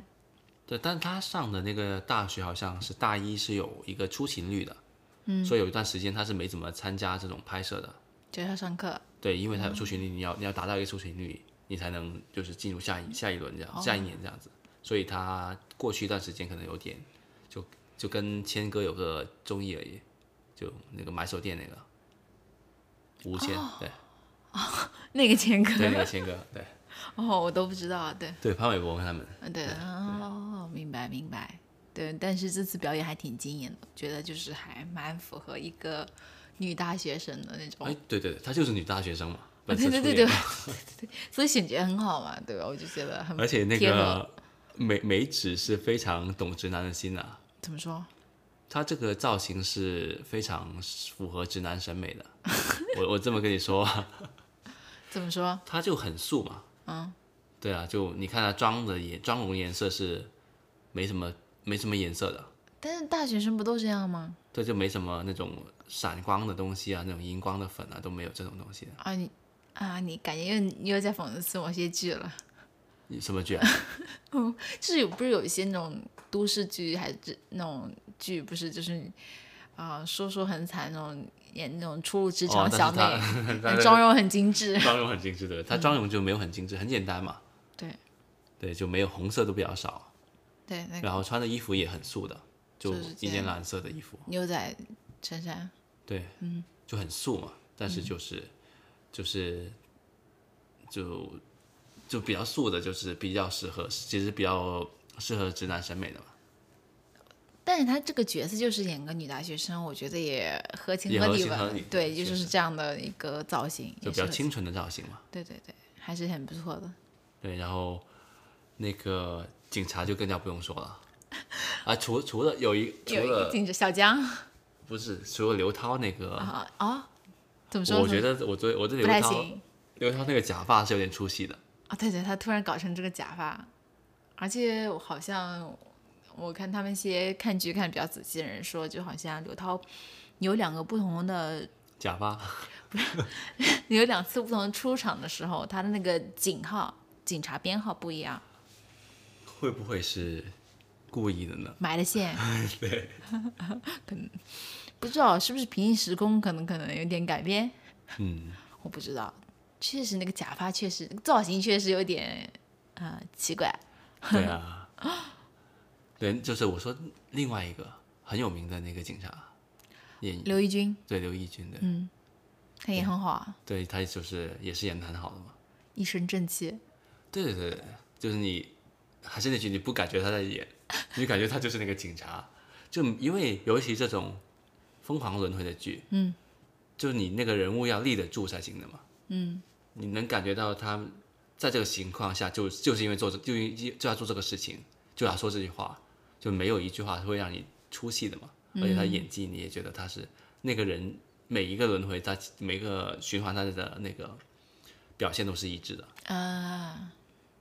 [SPEAKER 1] 对，但他上的那个大学好像是大一是有一个出勤率的，嗯，所以有一段时间他是没怎么参加这种拍摄的。
[SPEAKER 2] 就要上课。
[SPEAKER 1] 对，因为他有出勤率，你要你要达到一个出勤率，你才能就是进入下一下一轮这样，下一年这样子。所以他过去一段时间可能有点，就就跟谦哥有个综艺而已，就那个买手店那个吴谦，对。
[SPEAKER 2] 那个谦哥。
[SPEAKER 1] 对那个谦哥，对。
[SPEAKER 2] 哦，我都不知道，对，
[SPEAKER 1] 对潘玮柏他们，
[SPEAKER 2] 嗯对，哦，明白明白，对，但是这次表演还挺惊艳的，觉得就是还蛮符合一个女大学生的那种。
[SPEAKER 1] 哎，对对对，她就是女大学生嘛，
[SPEAKER 2] 对对对对对对，所以选角很好嘛，对吧？我就觉得很
[SPEAKER 1] 而且那个梅梅子是非常懂直男的心啊，
[SPEAKER 2] 怎么说？
[SPEAKER 1] 他这个造型是非常符合直男审美的。我我这么跟你说，
[SPEAKER 2] 怎么说？
[SPEAKER 1] 他就很素嘛。嗯。对啊，就你看他妆的颜妆容颜色是没什么没什么颜色的，
[SPEAKER 2] 但是大学生不都这样吗？
[SPEAKER 1] 对，就没什么那种闪光的东西啊，那种荧光的粉啊都没有这种东西的。
[SPEAKER 2] 啊，你啊，你感觉又又在讽刺某些剧了。
[SPEAKER 1] 你什么剧啊？
[SPEAKER 2] 就是有不是有一些那种都市剧，还是那种剧，不是就是啊、说说很惨那种演那种初入职场小妹，
[SPEAKER 1] 她她
[SPEAKER 2] 妆容很精致。
[SPEAKER 1] 妆容很精致的，她妆容就没有很精致，很简单嘛。
[SPEAKER 2] 对
[SPEAKER 1] 对，就没有红色都比较少，
[SPEAKER 2] 对，那个
[SPEAKER 1] 然后穿的衣服也很素的，就一件蓝色的衣服。
[SPEAKER 2] 牛仔衬衫。
[SPEAKER 1] 对，嗯，就很素嘛，但是就是、就是就就比较素的，就是比较适合，其实比较适合直男审美的嘛，
[SPEAKER 2] 但是他这个角色就是演个女大学生，我觉得也合情
[SPEAKER 1] 合
[SPEAKER 2] 合理吧
[SPEAKER 1] 合理。
[SPEAKER 2] 对，就是这样的一个造型，
[SPEAKER 1] 就比。较清纯的造型嘛。
[SPEAKER 2] 对对对，还是很不错的。
[SPEAKER 1] 对，然后那个警察就更加不用说了，啊，除除了有一除
[SPEAKER 2] 有一
[SPEAKER 1] 了
[SPEAKER 2] 镜着小江
[SPEAKER 1] 不是除了刘涛那个，
[SPEAKER 2] 啊啊，怎么说？
[SPEAKER 1] 我觉得我对我对刘涛
[SPEAKER 2] 行
[SPEAKER 1] 刘涛那个假发是有点出戏的。
[SPEAKER 2] 啊，对对，他突然搞成这个假发，而且我好像我看他们一些看剧看的比较仔细的人说，就好像刘涛有两个不同的，
[SPEAKER 1] 假发，不是
[SPEAKER 2] 有两次不同的出场的时候，他的那个警号、警察编号不一样，
[SPEAKER 1] 会不会是故意的呢？
[SPEAKER 2] 埋了线，
[SPEAKER 1] 对，可能
[SPEAKER 2] 不知道是不是平行时空，可能可能有点改变，
[SPEAKER 1] 嗯，
[SPEAKER 2] 我不知道。确实，那个假发确实造型确实有点呃奇怪。
[SPEAKER 1] 对啊，对，就是我说另外一个很有名的那个警察，演
[SPEAKER 2] 刘奕君，
[SPEAKER 1] 对刘奕君的，嗯
[SPEAKER 2] 他也很好啊，
[SPEAKER 1] 对他就是也是演的很好的嘛。
[SPEAKER 2] 一身正气。
[SPEAKER 1] 对对对，对就是你还是那句，你不感觉他在演，你感觉他就是那个警察，就因为尤其这种疯狂轮回的剧，
[SPEAKER 2] 嗯，
[SPEAKER 1] 就是你那个人物要立得住才行的嘛，
[SPEAKER 2] 嗯，
[SPEAKER 1] 你能感觉到他在这个情况下就就是因为做这就因就要做这个事情，就要说这句话，就没有一句话会让你出戏的嘛，而且他演技你也觉得他是那个人每一个轮回他每个循环他的那个表现都是一致的，
[SPEAKER 2] 啊，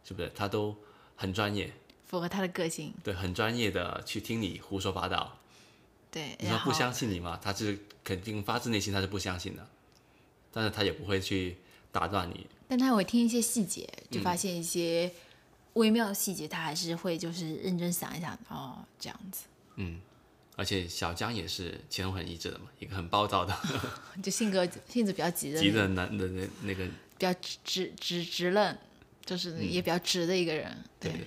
[SPEAKER 1] 是不是？他都很专业，
[SPEAKER 2] 符合他的个性。
[SPEAKER 1] 对，很专业的去听你胡说八道。
[SPEAKER 2] 对，
[SPEAKER 1] 你说不相信你嘛？他是肯定发自内心他是不相信的，但是他也不会去打断你。
[SPEAKER 2] 但他会听一些细节，就发现一些微妙的细节，他还是会就是认真想一想，哦，这样子，嗯
[SPEAKER 1] 而且小江也是前后很一致的嘛，一个很暴躁的、
[SPEAKER 2] 就性格性子比较急的，
[SPEAKER 1] 急的男的那那个，
[SPEAKER 2] 比较直直直直愣，就是也比较直的一个人。
[SPEAKER 1] 对。对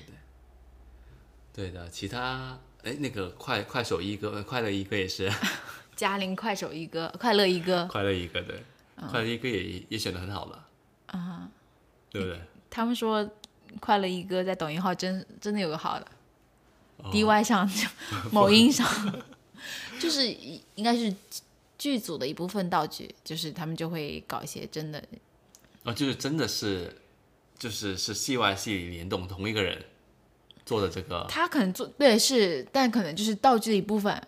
[SPEAKER 1] 对，对。的。其他哎，那个快快手一哥、呃快乐一哥也是。
[SPEAKER 2] 嘉玲快手一哥，快乐一哥，
[SPEAKER 1] 快乐一哥对，快乐一哥也也选的很好的啊，对不对？
[SPEAKER 2] 他们说快乐一哥在抖音号真真的有个好的、
[SPEAKER 1] 哦。
[SPEAKER 2] D y 上、某音上，就是应该是剧组的一部分道具，就是他们就会搞一些真的
[SPEAKER 1] 哦，就是真的是，就是是戏外戏里联动同一个人做的这个，
[SPEAKER 2] 他可能做对是，但可能就是道具的一部分，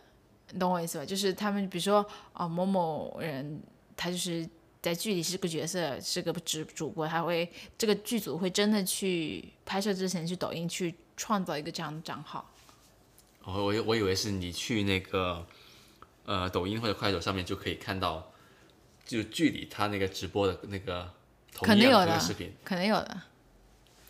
[SPEAKER 2] 你懂我意思吧？就是他们比如说哦某某人，他就是在剧里是个角色，是个主主播，他会这个剧组会真的去拍摄之前去抖音去创造一个这样的账号。
[SPEAKER 1] 我，我我以为是你去那个呃抖音或者快手上面就可以看到，就剧里他那个直播的那个同
[SPEAKER 2] 肯定有的
[SPEAKER 1] 视频，
[SPEAKER 2] 可能有的，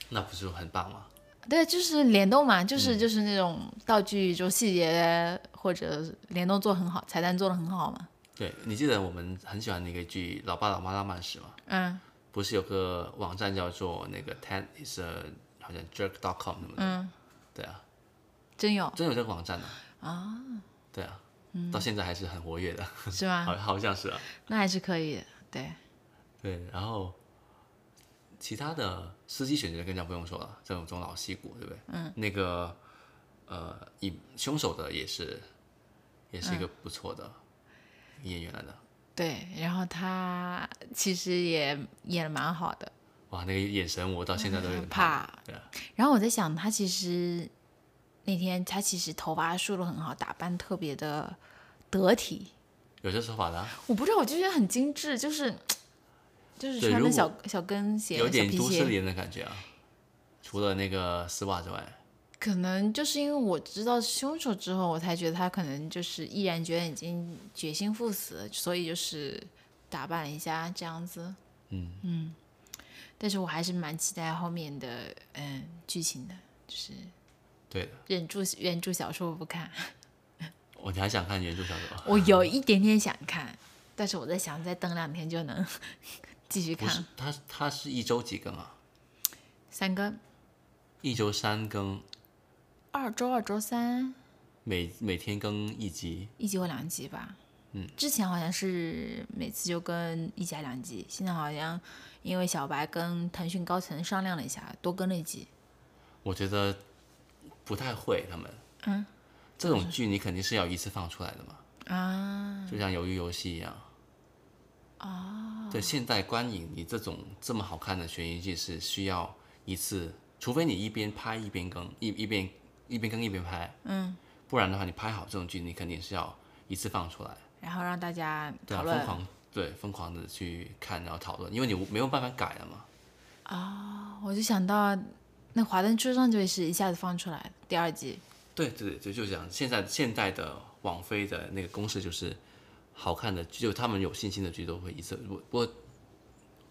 [SPEAKER 1] 那不是很棒吗？
[SPEAKER 2] 对，就是联动嘛，就是就是那种道具就细节或者联动做很好，彩蛋做的很好嘛。
[SPEAKER 1] 对你记得我们很喜欢那个剧《老爸老妈浪漫史》吗？
[SPEAKER 2] 嗯
[SPEAKER 1] 不是有个网站叫做那个 Ten is a 好像 jerk.com 什么的？
[SPEAKER 2] 嗯，
[SPEAKER 1] 对啊，
[SPEAKER 2] 真有
[SPEAKER 1] 真有这个网站呢、啊。对啊，到现在还是很活跃的，
[SPEAKER 2] 是吗？
[SPEAKER 1] 好好像是啊。
[SPEAKER 2] 那还是可以的，对。
[SPEAKER 1] 对，然后其他的司机选择更加不用说了，这种中老戏骨，对不对？嗯。那个呃，以凶手的也是，也是一个不错的演员来的。
[SPEAKER 2] 对，然后他其实也演的蛮好的。
[SPEAKER 1] 哇，那个眼神我到现在都有点
[SPEAKER 2] 怕。
[SPEAKER 1] 对啊，
[SPEAKER 2] 然后我在想，他其实那天他其实头发梳的很好，打扮特别的得体。
[SPEAKER 1] 有这说法的啊、
[SPEAKER 2] 我不知道，我就觉得很精致，就是 就是穿的小小跟鞋、
[SPEAKER 1] 有点。都市人的感觉啊。除了那个丝袜之外，
[SPEAKER 2] 可能就是因为我知道凶手之后，我才觉得他可能就是毅然决然已经决心赴死，所以就是打扮了一下这样子。
[SPEAKER 1] 嗯嗯
[SPEAKER 2] 但是我还是蛮期待后面的嗯剧情的，就是
[SPEAKER 1] 对的。
[SPEAKER 2] 忍住原著小说不看，
[SPEAKER 1] 我你还想看原著小说？
[SPEAKER 2] 我有一点点想看，但是我在想再等两天就能 继续看，
[SPEAKER 1] 他他是一周几更啊？
[SPEAKER 2] 三更，
[SPEAKER 1] 一周三更，
[SPEAKER 2] 二周二周三
[SPEAKER 1] 每每天更一集。
[SPEAKER 2] 一集或两集吧。嗯，之前好像是每次就跟一集还两集，现在好像因为小白跟腾讯高层商量了一下，多更了一集。
[SPEAKER 1] 我觉得不太会，他们。嗯。这种剧你肯定是要一次放出来的嘛，
[SPEAKER 2] 啊，
[SPEAKER 1] 就像鱿鱼游戏一样。哦。对，现代观影，你这种这么好看的悬疑剧是需要一次，除非你一边拍一边更，一一边一边跟一边拍。嗯。不然的话，你拍好这种剧，你肯定是要一次放出来。
[SPEAKER 2] 然后让大家
[SPEAKER 1] 对。疯狂对疯狂的去看，然后讨论，因为你没有办法改了嘛。
[SPEAKER 2] 啊我就想到那《华灯初上》就是一下子放出来第二季，
[SPEAKER 1] 对对对，就就这样。现在现代的网飞的那个公式就是，好看的剧，就他们有信心的剧都会一次。不不过，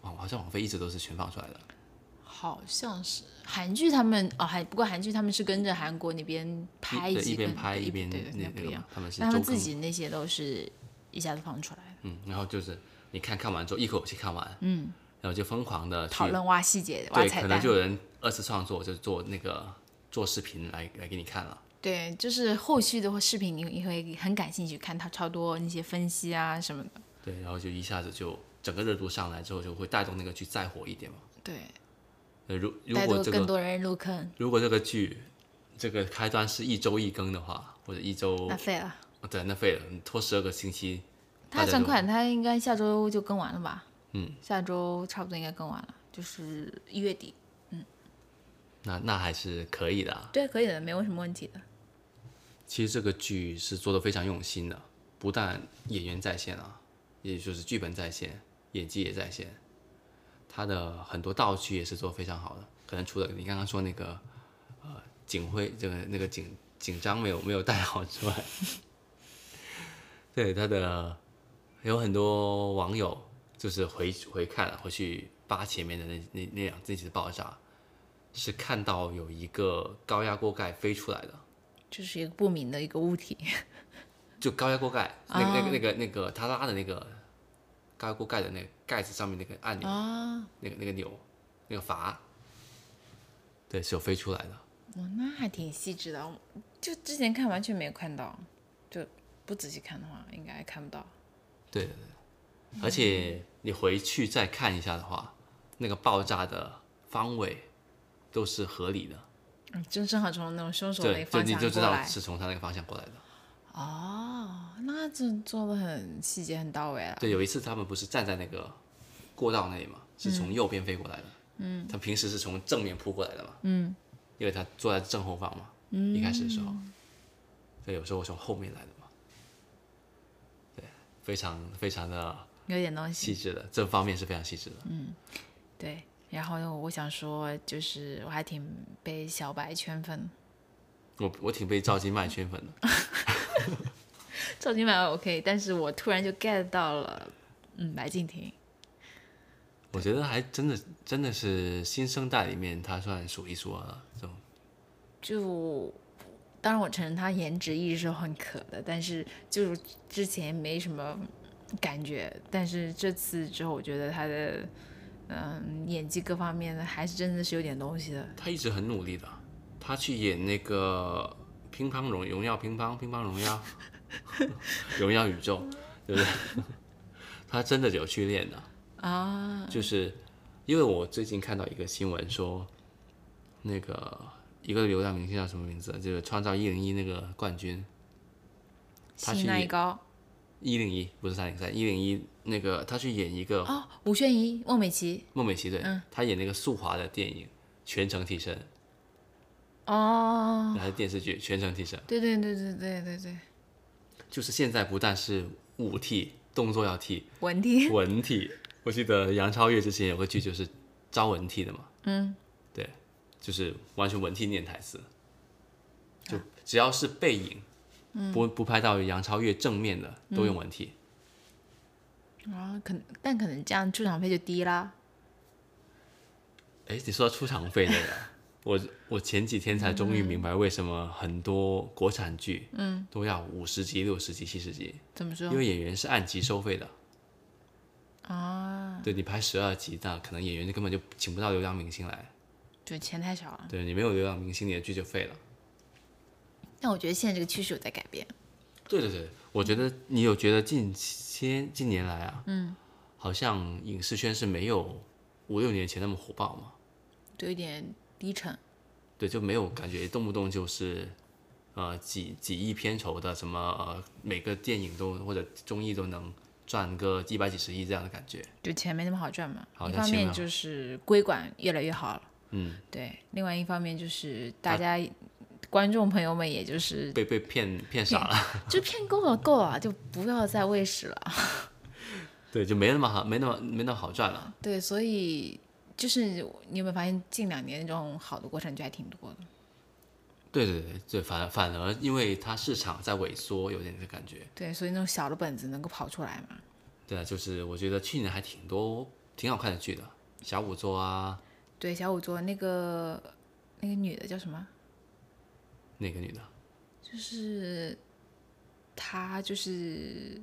[SPEAKER 1] 网好像网飞一直都是全放出来的。
[SPEAKER 2] 好像是韩剧他们哦，还不过韩剧他们是跟着韩国那边拍
[SPEAKER 1] 一边拍一边
[SPEAKER 2] 对对
[SPEAKER 1] 那那
[SPEAKER 2] 不一样，，
[SPEAKER 1] 个他们是
[SPEAKER 2] 他们自己那些都是一下子放出来的，
[SPEAKER 1] 嗯，然后就是你看看完之后一口气看完，嗯，然后就疯狂的
[SPEAKER 2] 讨论挖细节、挖
[SPEAKER 1] 对，
[SPEAKER 2] 彩蛋
[SPEAKER 1] 可能就。有人二次创作，就做那个做视频来来给你看了。
[SPEAKER 2] 对，就是后续的视频你你会很感兴趣，看他超多那些分析啊什么的。
[SPEAKER 1] 对，然后就一下子就整个热度上来之后，就会带动那个剧再火一点嘛。
[SPEAKER 2] 对，
[SPEAKER 1] 呃，如如果这个
[SPEAKER 2] 更多人入坑，
[SPEAKER 1] 如果这个剧这个开端是一周一更的话，或者一周
[SPEAKER 2] 那废了。
[SPEAKER 1] 对，那废了，你拖十二个星期，
[SPEAKER 2] 他
[SPEAKER 1] 大家就
[SPEAKER 2] 算快，他应该下周就更完了吧？嗯，下周差不多应该更完了，就是一月底。
[SPEAKER 1] 嗯那那还是可以的、啊。
[SPEAKER 2] 对，可以的，没有什么问题的。
[SPEAKER 1] 其实这个剧是做的非常用心的，不但演员在线啊，也就是剧本在线，演技也在线，他的很多道具也是做得非常好的。可能除了你刚刚说那个呃警徽这个那个紧紧张没有没有戴好之外，对他的有很多网友就是回回看回去扒前面的那那那两那几的爆炸，是看到有一个高压锅盖飞出来的。
[SPEAKER 2] 就是一个不明的一个物体。
[SPEAKER 1] 就高压锅盖，那个、那个、那个、那个，他拉的那个高压锅盖的那个盖子上面那个按钮啊，那个、那个钮，那个阀，对，是有飞出来的。
[SPEAKER 2] 哦，那还挺细致的。就之前看完全没有看到，就不仔细看的话，应该看不到。
[SPEAKER 1] 对对对，而且你回去再看一下的话，那个爆炸的方位都是合理的，
[SPEAKER 2] 嗯，正正好从那种凶手那
[SPEAKER 1] 对，
[SPEAKER 2] 个方
[SPEAKER 1] 就你就知道。是从他那个方向过来的。
[SPEAKER 2] 哦，那这做的很细节很到位了。
[SPEAKER 1] 对，有一次他们不是站在那个过道那里嘛，是从右边飞过来的。嗯，他平时是从正面扑过来的嘛。嗯，因为他坐在正后方嘛。嗯，一开始的时候，所以有时候我从后面来的嘛。对，非常非常的
[SPEAKER 2] 有点东西，
[SPEAKER 1] 细致的，这方面是非常细致的。
[SPEAKER 2] 嗯对。然后呢，我想说，就是我还挺被小白圈粉，
[SPEAKER 1] 我我挺被赵今麦圈粉的。
[SPEAKER 2] 赵今麦 OK，但是我突然就 get 到了，嗯，白敬亭。
[SPEAKER 1] 我觉得还真的真的是新生代里面，他算数一数二了。这种
[SPEAKER 2] 就当然我承认他颜值一直是很可的，但是就之前没什么感觉，但是这次之后，我觉得他的嗯演技各方面的还是真的是有点东西的。
[SPEAKER 1] 他一直很努力的，他去演那个乒乓荣荣耀乒乓乒乓荣耀 荣耀宇宙，对不对？他真的有去练的。
[SPEAKER 2] 啊，
[SPEAKER 1] 就是因为我最近看到一个新闻说，那个一个流量明星叫什么名字？就是创造一零一那个冠军，他去演
[SPEAKER 2] 高。
[SPEAKER 1] 一零一不是三零三一零一那个他去演一个
[SPEAKER 2] 哦，吴宣仪、孟美岐。
[SPEAKER 1] 孟美岐对，嗯。他演那个速滑的电影全程替身，
[SPEAKER 2] 哦，
[SPEAKER 1] 还是电视剧全程替身，
[SPEAKER 2] 对对对对对对对，
[SPEAKER 1] 就是现在不但是武替动作要替，
[SPEAKER 2] 文替。
[SPEAKER 1] 文替。我记得杨超越之前有个剧就是招文替的嘛，
[SPEAKER 2] 嗯，
[SPEAKER 1] 对，就是完全文替念台词，就只要是背影，不不拍到杨超越正面的都用文替。
[SPEAKER 2] 啊，可但可能这样出场费就低啦。
[SPEAKER 1] 哎，你说到出场费那个，我我前几天才终于明白为什么很多国产剧，嗯，都要五十集、六十集、七十集，
[SPEAKER 2] 怎么说
[SPEAKER 1] 因？为演员是按集收费的。
[SPEAKER 2] 啊，
[SPEAKER 1] 对你拍十二集，那可能演员就根本就请不到流量明星来。
[SPEAKER 2] 对钱太少了。
[SPEAKER 1] 对你没有流量明星，你的剧就废了。
[SPEAKER 2] 但我觉得现在这个趋势有在改变。
[SPEAKER 1] 对对对，我觉得你有觉得近些近年来啊，嗯，好像影视圈是没有五六年前那么火爆嘛。
[SPEAKER 2] 就有点低沉。
[SPEAKER 1] 对，就没有感觉动不动就是，呃几几亿片酬的什么呃每个电影都或者综艺都能赚个一百几十亿这样的感觉。
[SPEAKER 2] 就钱没那么好赚嘛。
[SPEAKER 1] 好
[SPEAKER 2] 一方面就是规管越来越好了，
[SPEAKER 1] 嗯，
[SPEAKER 2] 对；另外一方面就是大家观众朋友们，也就是
[SPEAKER 1] 被被骗骗傻了。
[SPEAKER 2] 就骗够了够了，就不要再喂食了。
[SPEAKER 1] 对，就没那么好，没那么没那么好赚了。
[SPEAKER 2] 对，所以就是你有没有发现近两年那种好的过程就还挺多的？
[SPEAKER 1] 对对对对，反反而因为它市场在萎缩，有点这感觉。
[SPEAKER 2] 对，所以那种小的本子能够跑出来嘛？
[SPEAKER 1] 对啊，就是我觉得去年还挺多挺好看的剧的，小五座啊，
[SPEAKER 2] 对，小五座那个那个女的叫什么？
[SPEAKER 1] 哪个女的，
[SPEAKER 2] 就是她就是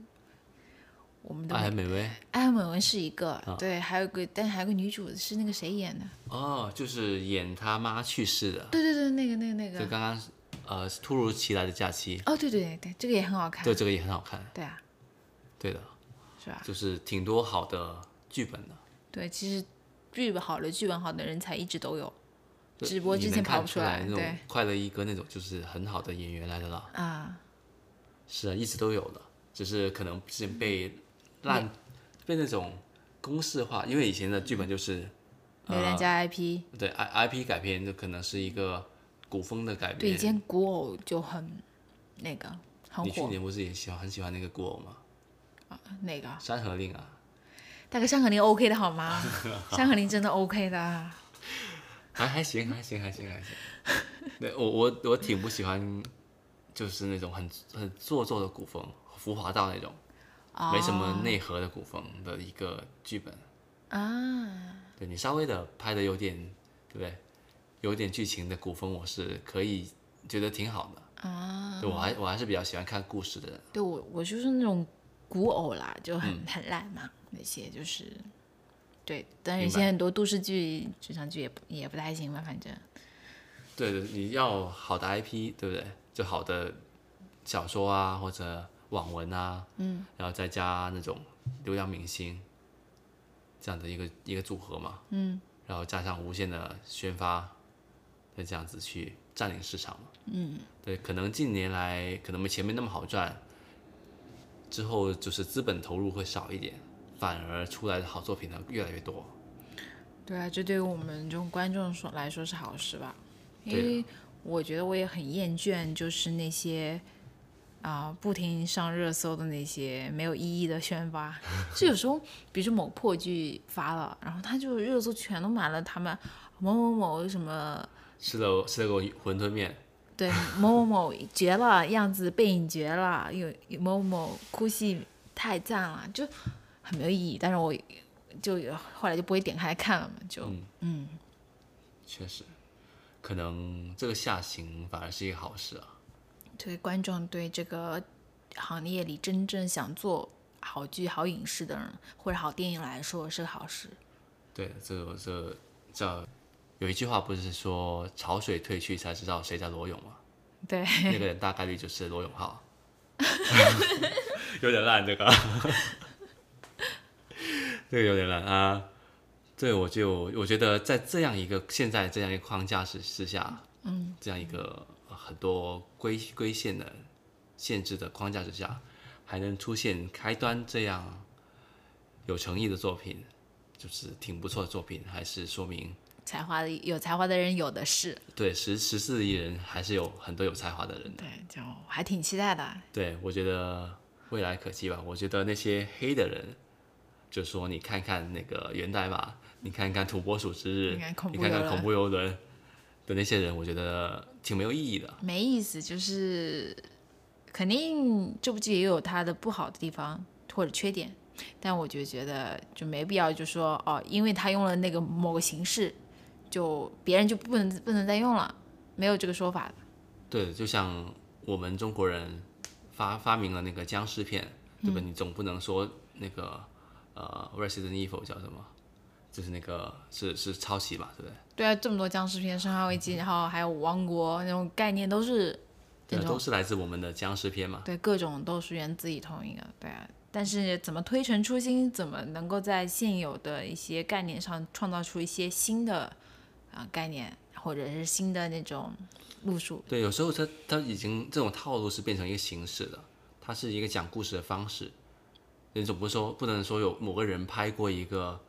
[SPEAKER 2] 我们的
[SPEAKER 1] 艾美薇。
[SPEAKER 2] 艾美文是一个，对，还有个，但还有个女主是那个谁演的？
[SPEAKER 1] 哦，就是演他妈去世的，
[SPEAKER 2] 对对对，那个那个那个，
[SPEAKER 1] 就刚刚呃突如其来的假期，
[SPEAKER 2] 哦，对对对对，这个也很好看，
[SPEAKER 1] 对这个也很好看，
[SPEAKER 2] 对啊，
[SPEAKER 1] 对的，
[SPEAKER 2] 是吧？
[SPEAKER 1] 就是挺多好的剧本的，
[SPEAKER 2] 对，其实剧本好的剧本好的人才一直都有，
[SPEAKER 1] 对
[SPEAKER 2] 只不过之前跑不出来
[SPEAKER 1] 来，那种
[SPEAKER 2] 对
[SPEAKER 1] 快乐一哥那种就是很好的演员来的了，
[SPEAKER 2] 啊，
[SPEAKER 1] 是啊，一直都有的，只是可能之前被烂被那种公式化，因为以前的剧本就是
[SPEAKER 2] 流量加 IP，
[SPEAKER 1] 对 I I P 改编，就可能是一个古风的改编
[SPEAKER 2] 对，以。前古偶就很那个很火
[SPEAKER 1] 你去，年不是也喜欢很喜欢那个古偶吗？
[SPEAKER 2] 啊那个《
[SPEAKER 1] 山河令》啊，
[SPEAKER 2] 大哥山河令 OK 的好吗？山河令真的 OK 的，
[SPEAKER 1] 还还行，还行，还行，还行。对我我我挺不喜欢，就是那种很很做作的古风，浮华道那种，没什么内核的古风的一个剧本。
[SPEAKER 2] 啊，
[SPEAKER 1] 对你稍微的拍的有点，对不对？有点剧情的古风，我是可以觉得挺好的。啊，对我还我还是比较喜欢看故事的人。
[SPEAKER 2] 对我我就是那种古偶啦，就很、很烂嘛，那些就是对，但有些很多都市剧、职场剧也不也不太行吧，反正
[SPEAKER 1] 对对，你要好的 IP，对不对？就好的小说啊，或者网文啊，嗯，然后再加那种流量明星这样的一个一个组合嘛，嗯，然后加上无限的宣发，再这样子去占领市场嘛，嗯，对，可能近年来可能没前面那么好赚，之后就是资本投入会少一点，反而出来的好作品呢越来越多。
[SPEAKER 2] 对啊，这对于我们这种观众说来说是好事吧？因
[SPEAKER 1] 对
[SPEAKER 2] 为我觉得我也很厌倦，就是那些啊、不停上热搜的那些没有意义的宣发。就有时候，比如说某破剧发了，然后他就热搜全都满了他们某某某什么
[SPEAKER 1] 吃了吃了个馄饨面，
[SPEAKER 2] 对某某某绝了，样子背影绝了，有有某某哭戏太赞了，就很没有意义。但是我就后来就不会点开来看了嘛，就嗯
[SPEAKER 1] 确实，可能这个下行反而是一个好事啊。
[SPEAKER 2] 对观众对这个行业里真正想做好剧、好影视的人或者好电影来说是个好事。
[SPEAKER 1] 对，这个这叫有一句话不是说潮水退去才知道谁在裸泳吗？
[SPEAKER 2] 对，
[SPEAKER 1] 那个人大概率就是罗永浩，有点烂这个，这个有点烂啊。对，我就我觉得在这样一个现在这样一个框架之之下，嗯，这样一个呃很多规规限的限制的框架之下，还能出现开端这样有诚意的作品，就是挺不错的作品，还是说明
[SPEAKER 2] 才华的有才华的人有的是，
[SPEAKER 1] 对十十四亿人还是有很多有才华的人的。
[SPEAKER 2] 对，就还挺期待的。
[SPEAKER 1] 对，我觉得未来可期吧。我觉得那些黑的人，就说你看看那个源代码，你看看土拨鼠之日，
[SPEAKER 2] 你看
[SPEAKER 1] 看恐怖游轮的那些人，我觉得挺没有意义的。
[SPEAKER 2] 没意思，就是肯定这部剧也有它的不好的地方或者缺点，但我就觉得就没必要就说哦，因为他用了那个某个形式，就别人就不能不能再用了，没有这个说法的。
[SPEAKER 1] 对，就像我们中国人发发明了那个僵尸片，对
[SPEAKER 2] 嗯
[SPEAKER 1] 吧？你总不能说那个呃 Resident Evil 叫什么，就是那个是是抄袭吧，对不对？
[SPEAKER 2] 对啊，这么多僵尸片，《生化危机》，然后还有《王国》那种概念都是
[SPEAKER 1] 对都是来自我们的僵尸片嘛。
[SPEAKER 2] 对，各种都是源自于同一个，对啊。但是怎么推陈出新，怎么能够在现有的一些概念上创造出一些新的啊、概念，或者是新的那种路数？
[SPEAKER 1] 对，有时候它它已经这种套路是变成一个形式的，它是一个讲故事的方式。你总不是说不能说有某个人拍过一个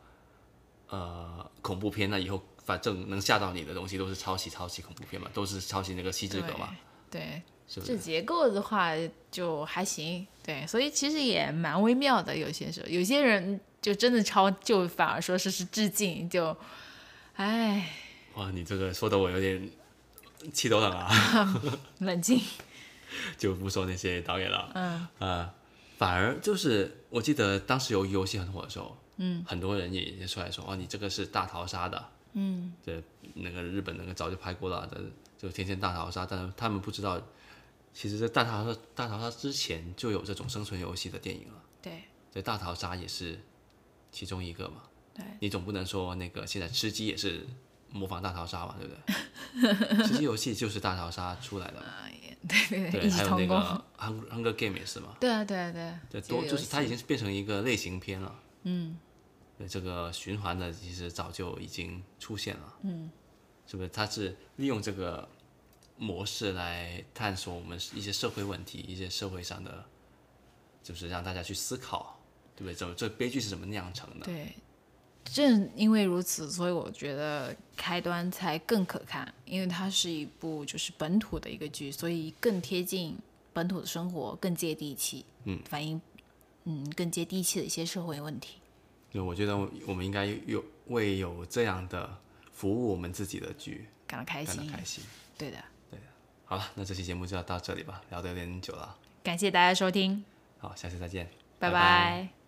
[SPEAKER 1] 呃恐怖片，那以后反正能吓到你的东西都是抄袭抄袭恐怖片嘛，都是抄袭那个西之格嘛，
[SPEAKER 2] 对，
[SPEAKER 1] 是？
[SPEAKER 2] 这结构的话就还行，对，所以其实也蛮微妙的。有些时候，有些人就真的抄，就反而说是是致敬，就，哎，
[SPEAKER 1] 哇，你这个说的我有点气都冷啊，
[SPEAKER 2] 冷静，
[SPEAKER 1] 就不说那些导演了，嗯，呃，反而就是我记得当时由于游戏很火的时候，嗯，很多人也也出来说，哦，你这个是大逃杀的，嗯，对，那个日本那个早就拍过了的，就天天大逃杀，但是他们不知道，其实，在大逃杀大逃杀之前就有这种生存游戏的电影了，
[SPEAKER 2] 对。
[SPEAKER 1] 这，大逃杀也是其中一个嘛，
[SPEAKER 2] 对，
[SPEAKER 1] 你总不能说那个现在吃鸡也是模仿大逃杀嘛，对不对？吃鸡游戏就是大逃杀出来的嘛。
[SPEAKER 2] 对对
[SPEAKER 1] 对，还有那。个 Hunger Hunger Game 也是嘛，
[SPEAKER 2] 对啊对啊对啊，
[SPEAKER 1] 对，
[SPEAKER 2] 这
[SPEAKER 1] 多就是它已
[SPEAKER 2] 戏
[SPEAKER 1] 经变成一个类型片了。嗯，对，这个循环的其实早就已经出现了。嗯，是不是？它是利用这个模式来探索我们一些社会问题，一些社会上的，就是让大家去思考，对不对？怎么这悲剧是怎么酿成的？
[SPEAKER 2] 对，正因为如此，所以我觉得开端才更可看，因为它是一部就是本土的一个剧，所以更贴近本土的生活，更接地气，嗯，反映嗯更接地气的一些社会问题。
[SPEAKER 1] 对我觉得我们应该有为有这样的服务我们自己的剧
[SPEAKER 2] 感到开心，
[SPEAKER 1] 感到开心。对的。
[SPEAKER 2] 对的
[SPEAKER 1] 好了，那这期节目就要到这里吧，聊得有点久了。
[SPEAKER 2] 感谢大家收听，
[SPEAKER 1] 好，下次再见，
[SPEAKER 2] 拜拜